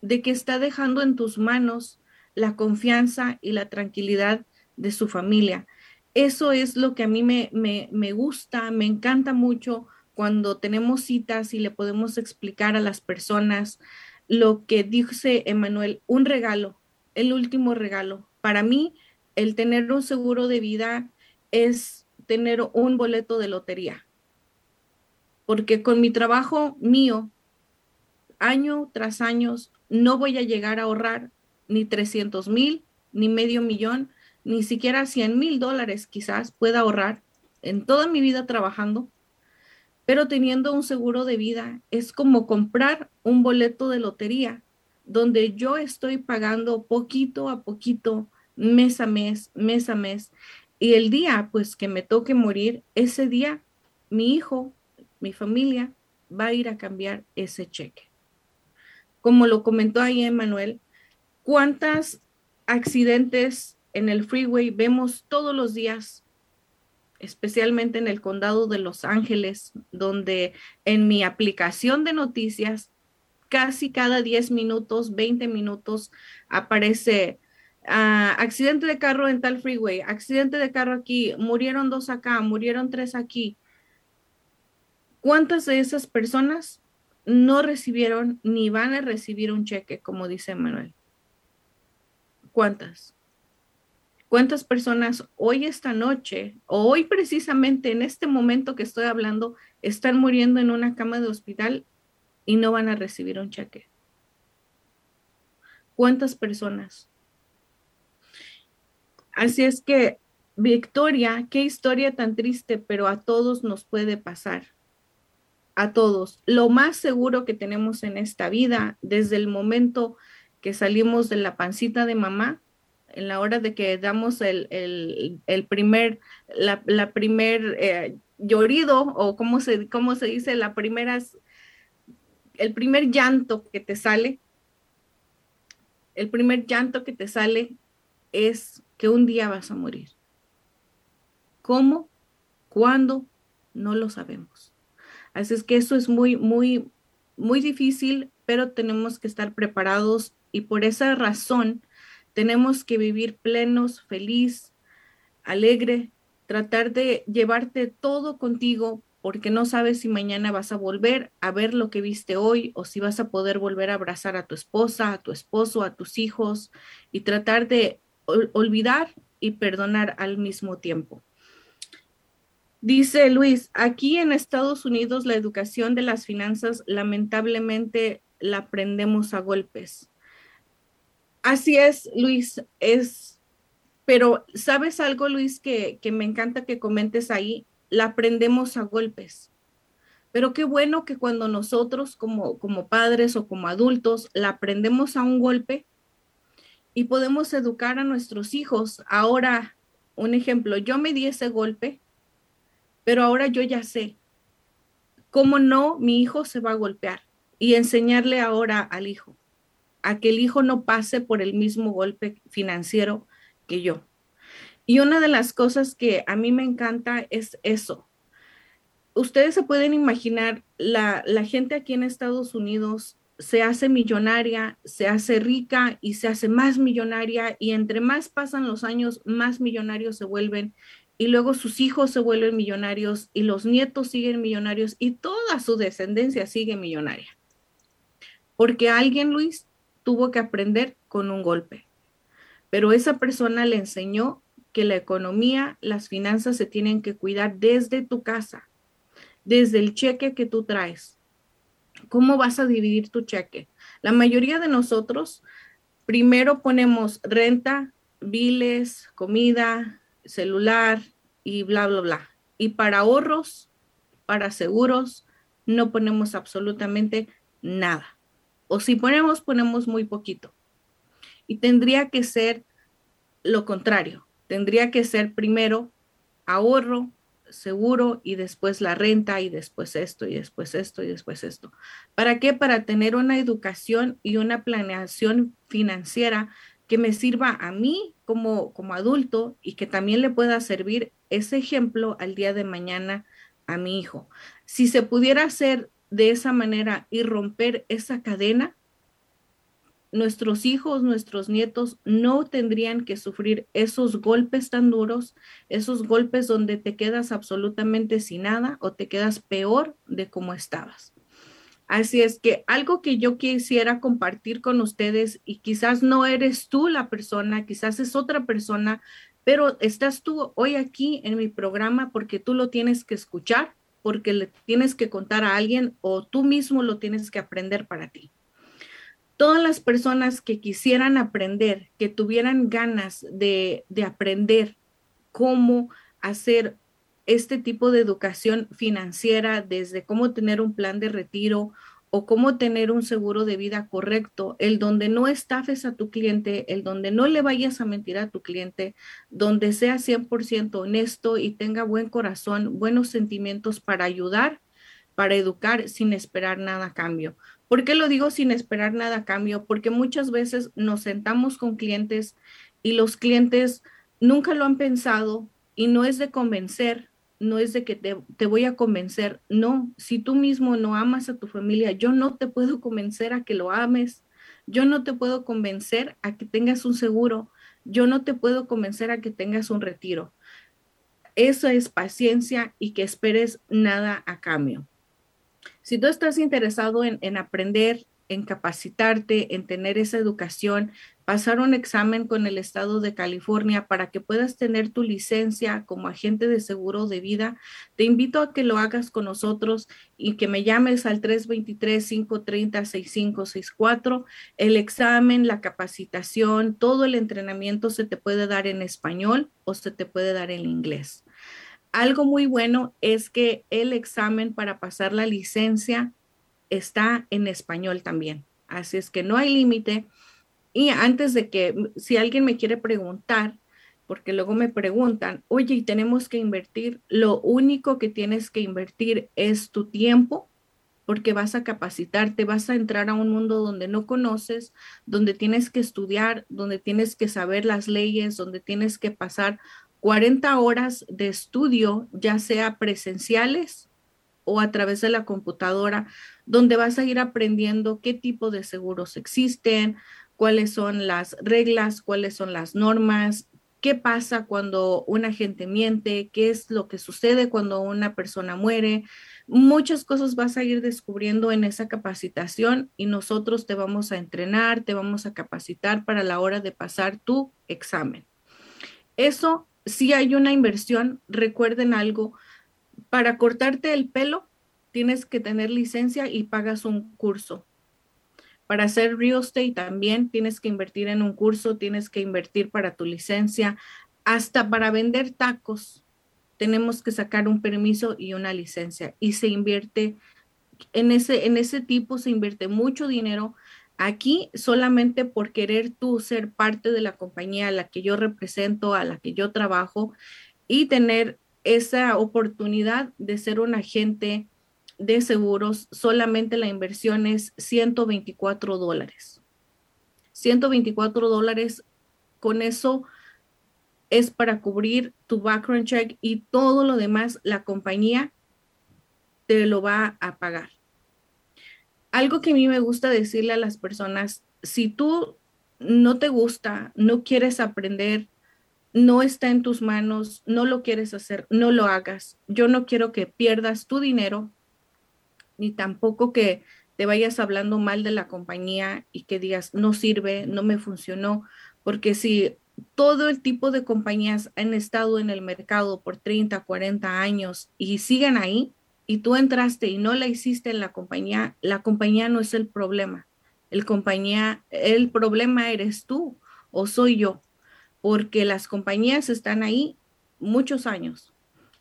de que está dejando en tus manos la confianza y la tranquilidad de su familia. Eso es lo que a mí me, me, gusta, me encanta mucho cuando tenemos citas y le podemos explicar a las personas lo que dice Emanuel, un regalo, el último regalo. Para mí, el tener un seguro de vida es tener un boleto de lotería. Porque con mi trabajo mío, año tras año, no voy a llegar a ahorrar ni 300 mil, ni medio millón, ni siquiera 100 mil dólares quizás pueda ahorrar en toda mi vida trabajando, pero teniendo un seguro de vida es como comprar un boleto de lotería donde yo estoy pagando poquito a poquito, mes a mes, mes a mes. Y el día, pues, que me toque morir, ese día, mi hijo, mi familia, va a ir a cambiar ese cheque. Como lo comentó ahí Emanuel, ¿cuántos accidentes en el freeway vemos todos los días? especialmente en el condado de Los Ángeles, donde en mi aplicación de noticias casi cada 10 minutos, 20 minutos aparece ah, accidente de carro en tal freeway, accidente de carro aquí, murieron dos acá, murieron tres aquí. ¿Cuántas de esas personas no recibieron ni van a recibir un cheque, como dice Manuel? ¿Cuántas? ¿Cuántas personas hoy esta noche o hoy precisamente en este momento que estoy hablando están muriendo en una cama de hospital y no van a recibir un cheque? ¿Cuántas personas? Así es que, Victoria, qué historia tan triste, pero a todos nos puede pasar. A todos. Lo más seguro que tenemos en esta vida, desde el momento que salimos de la pancita de mamá, en la hora de que damos el, primer, la, primer eh, llorido o cómo se, cómo se dice, la primera, el primer llanto que te sale, el primer llanto que te sale es que un día vas a morir. ¿Cómo? ¿Cuándo? No lo sabemos. Así es que eso es muy, muy, muy difícil, pero tenemos que estar preparados y por esa razón tenemos que vivir plenos, feliz, alegre, tratar de llevarte todo contigo porque no sabes si mañana vas a volver a ver lo que viste hoy o si vas a poder volver a abrazar a tu esposa, a tu esposo, a tus hijos y tratar de olvidar y perdonar al mismo tiempo. Dice Luis, aquí en Estados Unidos la educación de las finanzas lamentablemente la aprendemos a golpes. Así es, Luis, es, pero ¿sabes algo, Luis, que, me encanta que comentes ahí? La aprendemos a golpes. Pero qué bueno que cuando nosotros como, como padres o como adultos la aprendemos a un golpe y podemos educar a nuestros hijos. Ahora, un ejemplo, yo me di ese golpe, pero ahora yo ya sé cómo no mi hijo se va a golpear y enseñarle ahora al hijo a que el hijo no pase por el mismo golpe financiero que yo. Y una de las cosas que a mí me encanta es eso. Ustedes se pueden imaginar, la, gente aquí en Estados Unidos se hace millonaria, se hace rica y se hace más millonaria y entre más pasan los años, más millonarios se vuelven y luego sus hijos se vuelven millonarios y los nietos siguen millonarios y toda su descendencia sigue millonaria. Porque alguien, Luis, tuvo que aprender con un golpe. Pero esa persona le enseñó que la economía, las finanzas se tienen que cuidar desde tu casa, desde el cheque que tú traes. ¿Cómo vas a dividir tu cheque? La mayoría de nosotros primero ponemos renta, biles, comida, celular y bla, bla, bla. Y para ahorros, para seguros, no ponemos absolutamente nada. O si ponemos, ponemos muy poquito. Y tendría que ser lo contrario. Tendría que ser primero ahorro, seguro y después la renta y después esto y después esto y después esto. ¿Para qué? Para tener una educación y una planeación financiera que me sirva a mí como, como adulto y que también le pueda servir ese ejemplo al día de mañana a mi hijo. Si se pudiera hacer de esa manera y romper esa cadena, nuestros hijos, nuestros nietos no tendrían que sufrir esos golpes tan duros, esos golpes donde te quedas absolutamente sin nada o te quedas peor de cómo estabas. Así es que algo que yo quisiera compartir con ustedes y quizás no eres tú la persona, quizás es otra persona, pero estás tú hoy aquí en mi programa porque tú lo tienes que escuchar, porque le tienes que contar a alguien o tú mismo lo tienes que aprender para ti. Todas las personas que quisieran aprender, que tuvieran ganas de, aprender cómo hacer este tipo de educación financiera, desde cómo tener un plan de retiro o cómo tener un seguro de vida correcto, el donde no estafes a tu cliente, el donde no le vayas a mentir a tu cliente, donde sea 100% honesto y tenga buen corazón, buenos sentimientos para ayudar, para educar sin esperar nada a cambio. ¿Por qué lo digo sin esperar nada a cambio? Porque muchas veces nos sentamos con clientes y los clientes nunca lo han pensado y no es de convencer, no es de que te, voy a convencer. No, si tú mismo no amas a tu familia, yo no te puedo convencer a que lo ames. Yo no te puedo convencer a que tengas un seguro. Yo no te puedo convencer a que tengas un retiro. Eso es paciencia y que esperes nada a cambio. Si tú estás interesado en, aprender, en capacitarte, en tener esa educación, pasar un examen con el estado de California para que puedas tener tu licencia como agente de seguro de vida, te invito a que lo hagas con nosotros y que me llames al 323-530-6564. El examen, la capacitación, todo el entrenamiento se te puede dar en español o se te puede dar en inglés. Algo muy bueno es que el examen para pasar la licencia está en español también. Así es que no hay límite. Y antes de que, si alguien me quiere preguntar, porque luego me preguntan, oye, tenemos que invertir, lo único que tienes que invertir es tu tiempo, porque vas a capacitarte, vas a entrar a un mundo donde no conoces, donde tienes que estudiar, donde tienes que saber las leyes, donde tienes que pasar 40 horas de estudio, ya sea presenciales o a través de la computadora, donde vas a ir aprendiendo qué tipo de seguros existen, cuáles son las reglas, cuáles son las normas, qué pasa cuando una gente miente, qué es lo que sucede cuando una persona muere. Muchas cosas vas a ir descubriendo en esa capacitación y nosotros te vamos a entrenar, te vamos a capacitar para la hora de pasar tu examen. Eso si hay una inversión, recuerden algo, para cortarte el pelo tienes que tener licencia y pagas un curso. Para hacer real estate también tienes que invertir en un curso, tienes que invertir para tu licencia. Hasta para vender tacos tenemos que sacar un permiso y una licencia y se invierte en ese, en ese tipo, se invierte mucho dinero Aquí solamente por querer tú ser parte de la compañía a la que yo represento, a la que yo trabajo y tener esa oportunidad de ser un agente de seguros, solamente la inversión es 124 dólares. 124 dólares, con eso es para cubrir tu background check y todo lo demás, la compañía te lo va a pagar algo que a mí me gusta decirle a las personas, si tú no te gusta, no quieres aprender, no está en tus manos, no lo quieres hacer, no lo hagas. Yo no quiero que pierdas tu dinero, ni tampoco que te vayas hablando mal de la compañía y que digas, no sirve, no me funcionó, porque si todo el tipo de compañías han estado en el mercado por 30, 40 años y siguen ahí, y tú entraste y no la hiciste en la compañía, la compañía no es el problema. El compañía, el problema eres tú o soy yo, porque las compañías están ahí muchos años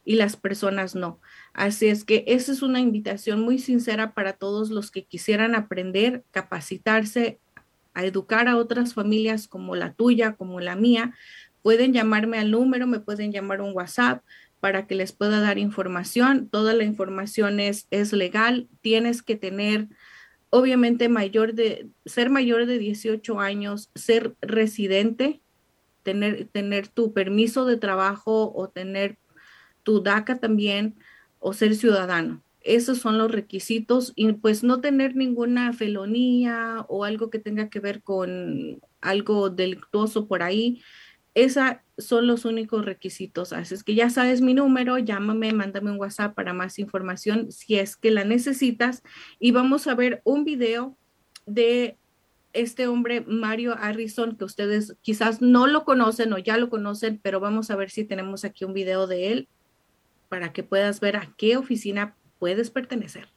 y las personas no. Así es que esa es una invitación muy sincera para todos los que quisieran aprender, capacitarse, a educar a otras familias como la tuya, como la mía. Pueden llamarme al número, me pueden llamar un WhatsApp para que les pueda dar información. Toda la información es, es legal. Tienes que tener, obviamente, mayor de, ser mayor de 18 años, ser residente tener, tener tu permiso de trabajo o tener tu DACA también o ser ciudadano. Esos son los requisitos y pues no tener ninguna felonía o algo que tenga que ver con algo delictuoso por ahí. Esos son los únicos requisitos. Así es que ya sabes mi número, llámame, mándame un WhatsApp para más información si es que la necesitas. Y vamos a ver un video de este hombre, Mario Harrison, que ustedes quizás no lo conocen o ya lo conocen, pero vamos a ver si tenemos aquí un video de él para que puedas ver a qué oficina puedes pertenecer.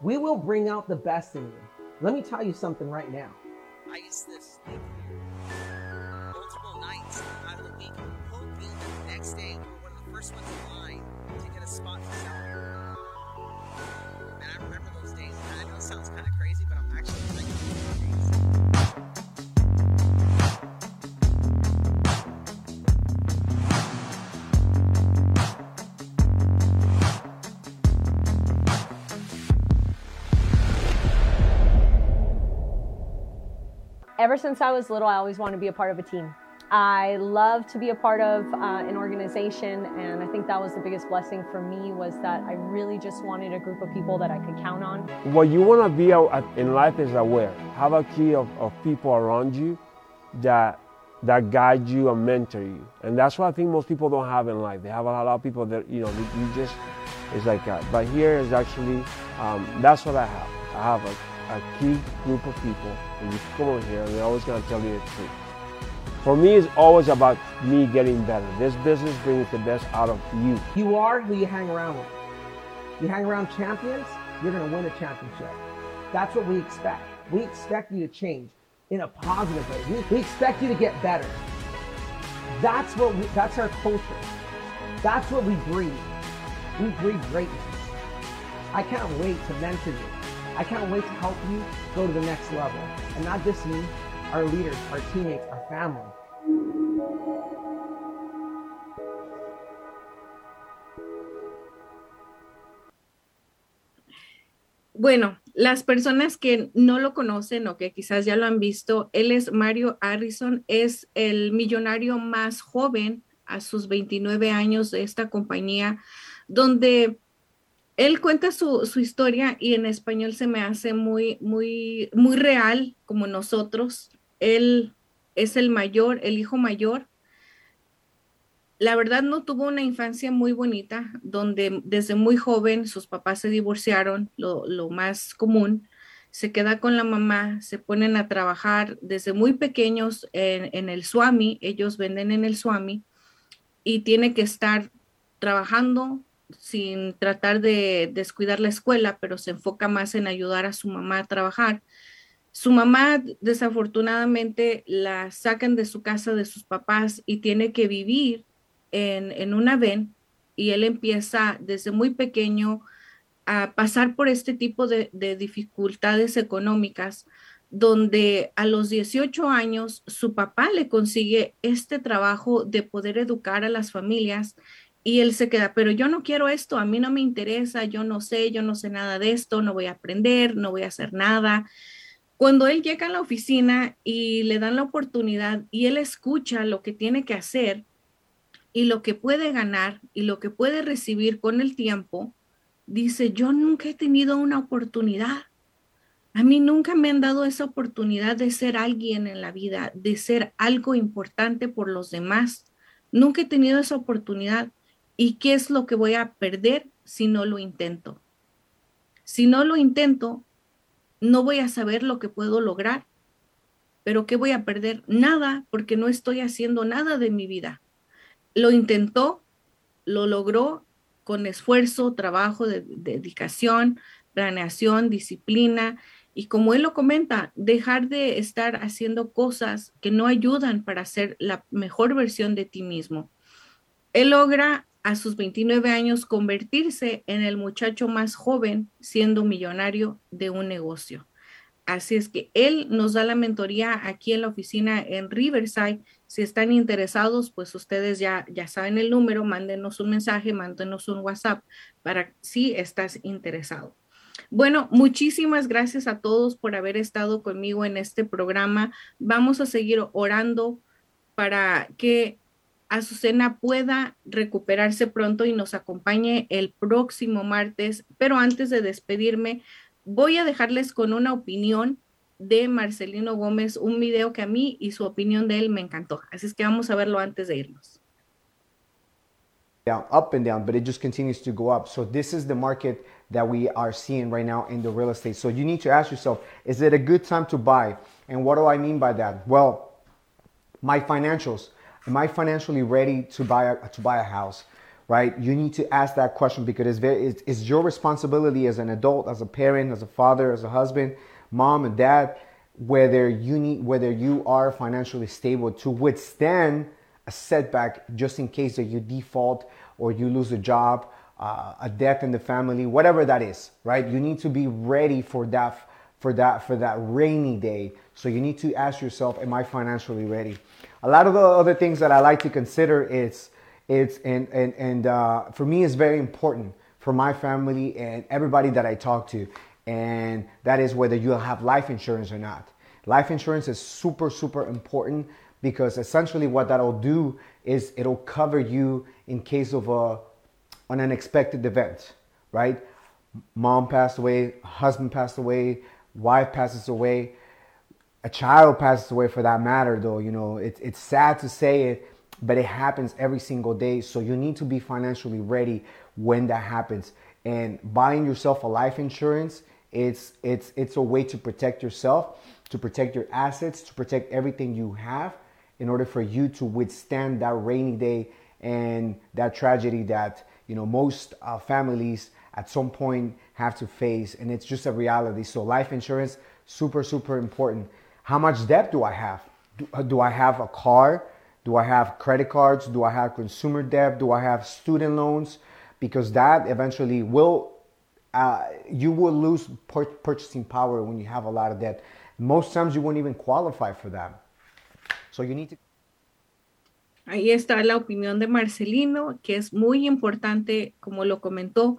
We will bring out the best in you. Let me tell you something right now. I this were one of the first ones in line to get a spot. And I remember those days. And I know it sounds kind of crazy, but I'm actually. Ever since I was little, I always wanted to be a part of a team. I love to be a part of uh, an organization, and I think that was the biggest blessing for me was that I really just wanted a group of people that I could count on. What you want to be in life is aware. Have a key of, of people around you that that guide you and mentor you, and that's what I think most people don't have in life. They have a lot of people that you know you just it's like that. But here is actually um, that's what I have. I have a, a key group of people, and you come over here, and they're always going to tell you the truth. For me, it's always about me getting better. This business brings the best out of you. You are who you hang around with. You hang around champions, you're going to win a championship. That's what we expect. We expect you to change in a positive way. We, we expect you to get better. That's what we, that's our culture. That's what we breathe. We breathe greatness. I can't wait to mentor you. I can't wait to help you go to the next level. And not just me, our leaders, our teammates, our family. Bueno, las personas que no lo conocen o que quizás ya lo han visto, él es Mario Harrison, es el millonario más joven a sus 29 años de esta compañía, donde él cuenta su, su historia y en español se me hace muy, muy, muy real como nosotros. Él es el mayor, el hijo mayor. La verdad no tuvo una infancia muy bonita, donde desde muy joven sus papás se divorciaron, lo, más común. Se queda con la mamá, se ponen a trabajar desde muy pequeños en, en el Swami, ellos venden en el Swami y tiene que estar trabajando sin tratar de descuidar la escuela, pero se enfoca más en ayudar a su mamá a trabajar. Su mamá desafortunadamente la sacan de su casa de sus papás y tiene que vivir en, en una ven y él empieza desde muy pequeño a pasar por este tipo de, de dificultades económicas donde a los 18 años su papá le consigue este trabajo de poder educar a las familias y él se queda, pero yo no quiero esto, a mí no me interesa, yo no sé, yo no sé nada de esto, no voy a aprender, no voy a hacer nada. Cuando él llega a la oficina y le dan la oportunidad y él escucha lo que tiene que hacer y lo que puede ganar y lo que puede recibir con el tiempo, dice, yo nunca he tenido una oportunidad. A mí nunca me han dado esa oportunidad de ser alguien en la vida, de ser algo importante por los demás. Nunca he tenido esa oportunidad. ¿Y qué es lo que voy a perder si no lo intento? Si no lo intento, no voy a saber lo que puedo lograr. Pero ¿qué voy a perder? Nada, porque no estoy haciendo nada de mi vida. Lo intentó, lo logró con esfuerzo, trabajo, de, dedicación, planeación, disciplina. Y como él lo comenta, dejar de estar haciendo cosas que no ayudan para ser la mejor versión de ti mismo. Él logra a sus 29 años convertirse en el muchacho más joven siendo millonario de un negocio. Así es que él nos da la mentoría aquí en la oficina en Riverside. Si están interesados, pues ustedes ya, ya saben el número, mándenos un mensaje, mándenos un WhatsApp para si estás interesado. Bueno, muchísimas gracias a todos por haber estado conmigo en este programa. Vamos a seguir orando para que Azucena pueda recuperarse pronto y nos acompañe el próximo martes. Pero antes de despedirme, voy a dejarles con una opinión de Marcelino Gómez, un video que a mí y su opinión de él me encantó. Así es que vamos a verlo antes de irnos. Down, up and down, but it just continues to go up. So this is the market that we are seeing right now in the real estate. So you need to ask yourself, is it a good time to buy? And what do I mean by that? Well, my financials. Am I financially ready to buy a, to buy a house? right? You need to ask that question because it's very it's, it's, your responsibility as an adult, as a parent, as a father, as a husband, mom and dad, whether you need whether you are financially stable to withstand a setback just in case that you default or you lose a job, uh, a death in the family, whatever that is, right? You need to be ready for that for that for that rainy day. So you need to ask yourself, am I financially ready? A lot of the other things that I like to consider is it's and and and uh, for me, it's very important for my family and everybody that I talk to, and that is whether you have life insurance or not. Life insurance is super super important because essentially what that'll do is it'll cover you in case of a an unexpected event, right? Mom passed away, husband passed away, wife passes away, a child passes away for that matter. Though you know, it's it's sad to say it but it happens every single day. So you need to be financially ready when that happens. And buying yourself a life insurance, it's it's it's a way to protect yourself, to protect your assets, to protect everything you have in order for you to withstand that rainy day and that tragedy that you know most uh, families at some point have to face and it's just a reality so life insurance super super important how much debt do i have do, uh, do i have a car do I have credit cards? Do I have consumer debt? Do I have student loans? Because that eventually will, uh, you will lose purchasing power when you have a lot of debt. Most times you won't even qualify for that. So you need to. Ahí está la opinión de Marcelino, que es muy importante, como lo comentó.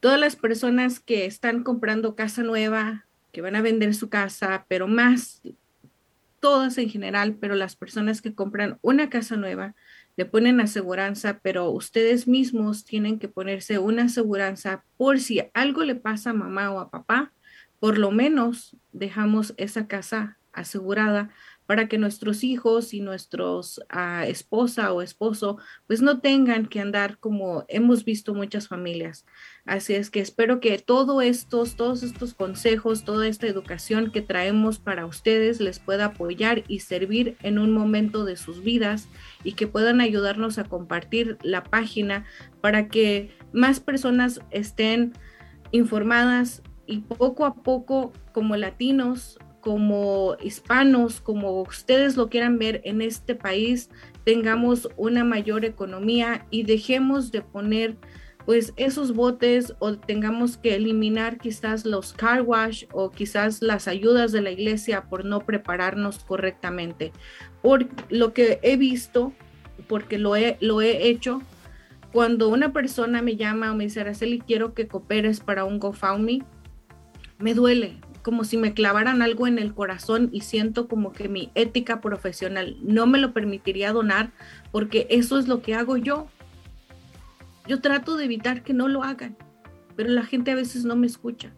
Todas las personas que están comprando casa nueva, que van a vender su casa, pero más todas en general, pero las personas que compran una casa nueva le ponen aseguranza, pero ustedes mismos tienen que ponerse una aseguranza por si algo le pasa a mamá o a papá, por lo menos dejamos esa casa asegurada para que nuestros hijos y nuestros uh, esposa o esposo pues no tengan que andar como hemos visto muchas familias. Así es que espero que todos estos, todos estos consejos, toda esta educación que traemos para ustedes les pueda apoyar y servir en un momento de sus vidas y que puedan ayudarnos a compartir la página para que más personas estén informadas y poco a poco como latinos como hispanos, como ustedes lo quieran ver en este país, tengamos una mayor economía y dejemos de poner pues esos botes o tengamos que eliminar quizás los car wash o quizás las ayudas de la iglesia por no prepararnos correctamente. Por lo que he visto, porque lo he, lo he hecho, cuando una persona me llama o me dice, Araceli, quiero que cooperes para un GoFundMe, me duele, como si me clavaran algo en el corazón y siento como que mi ética profesional no me lo permitiría donar porque eso es lo que hago yo. Yo trato de evitar que no lo hagan, pero la gente a veces no me escucha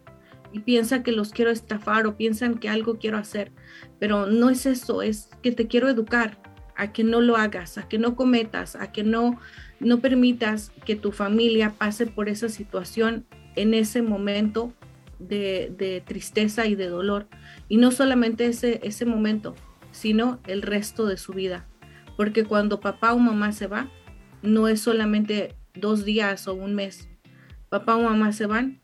y piensa que los quiero estafar o piensan que algo quiero hacer, pero no es eso, es que te quiero educar a que no lo hagas, a que no cometas, a que no no permitas que tu familia pase por esa situación en ese momento de, tristeza y de dolor. Y no solamente ese, ese momento, sino el resto de su vida. Porque cuando papá o mamá se va, no es solamente dos días o un mes. Papá o mamá se van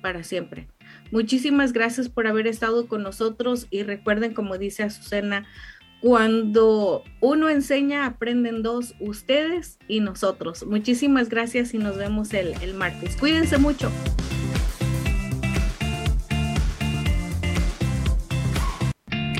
para siempre. Muchísimas gracias por haber estado con nosotros y recuerden, como dice Azucena, cuando uno enseña, aprenden dos, ustedes y nosotros. Muchísimas gracias y nos vemos el, el martes. Cuídense mucho.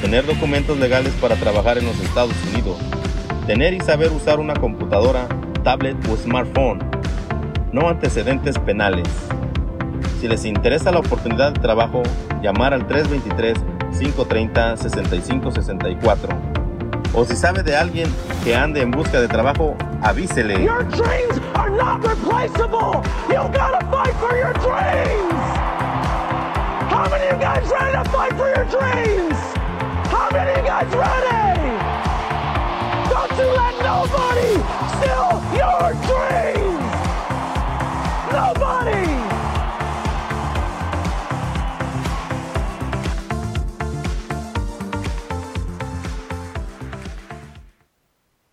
Tener documentos legales para trabajar en los Estados Unidos. Tener y saber usar una computadora, tablet o smartphone. No antecedentes penales. Si les interesa la oportunidad de trabajo, llamar al 323-530-6564. O si sabe de alguien que ande en busca de trabajo, avísele. Your dreams are not replaceable. You gotta fight for your dreams. How many of you guys ready to fight for your dreams? minute, you guys ready? Don't you let nobody steal your dreams! Nobody!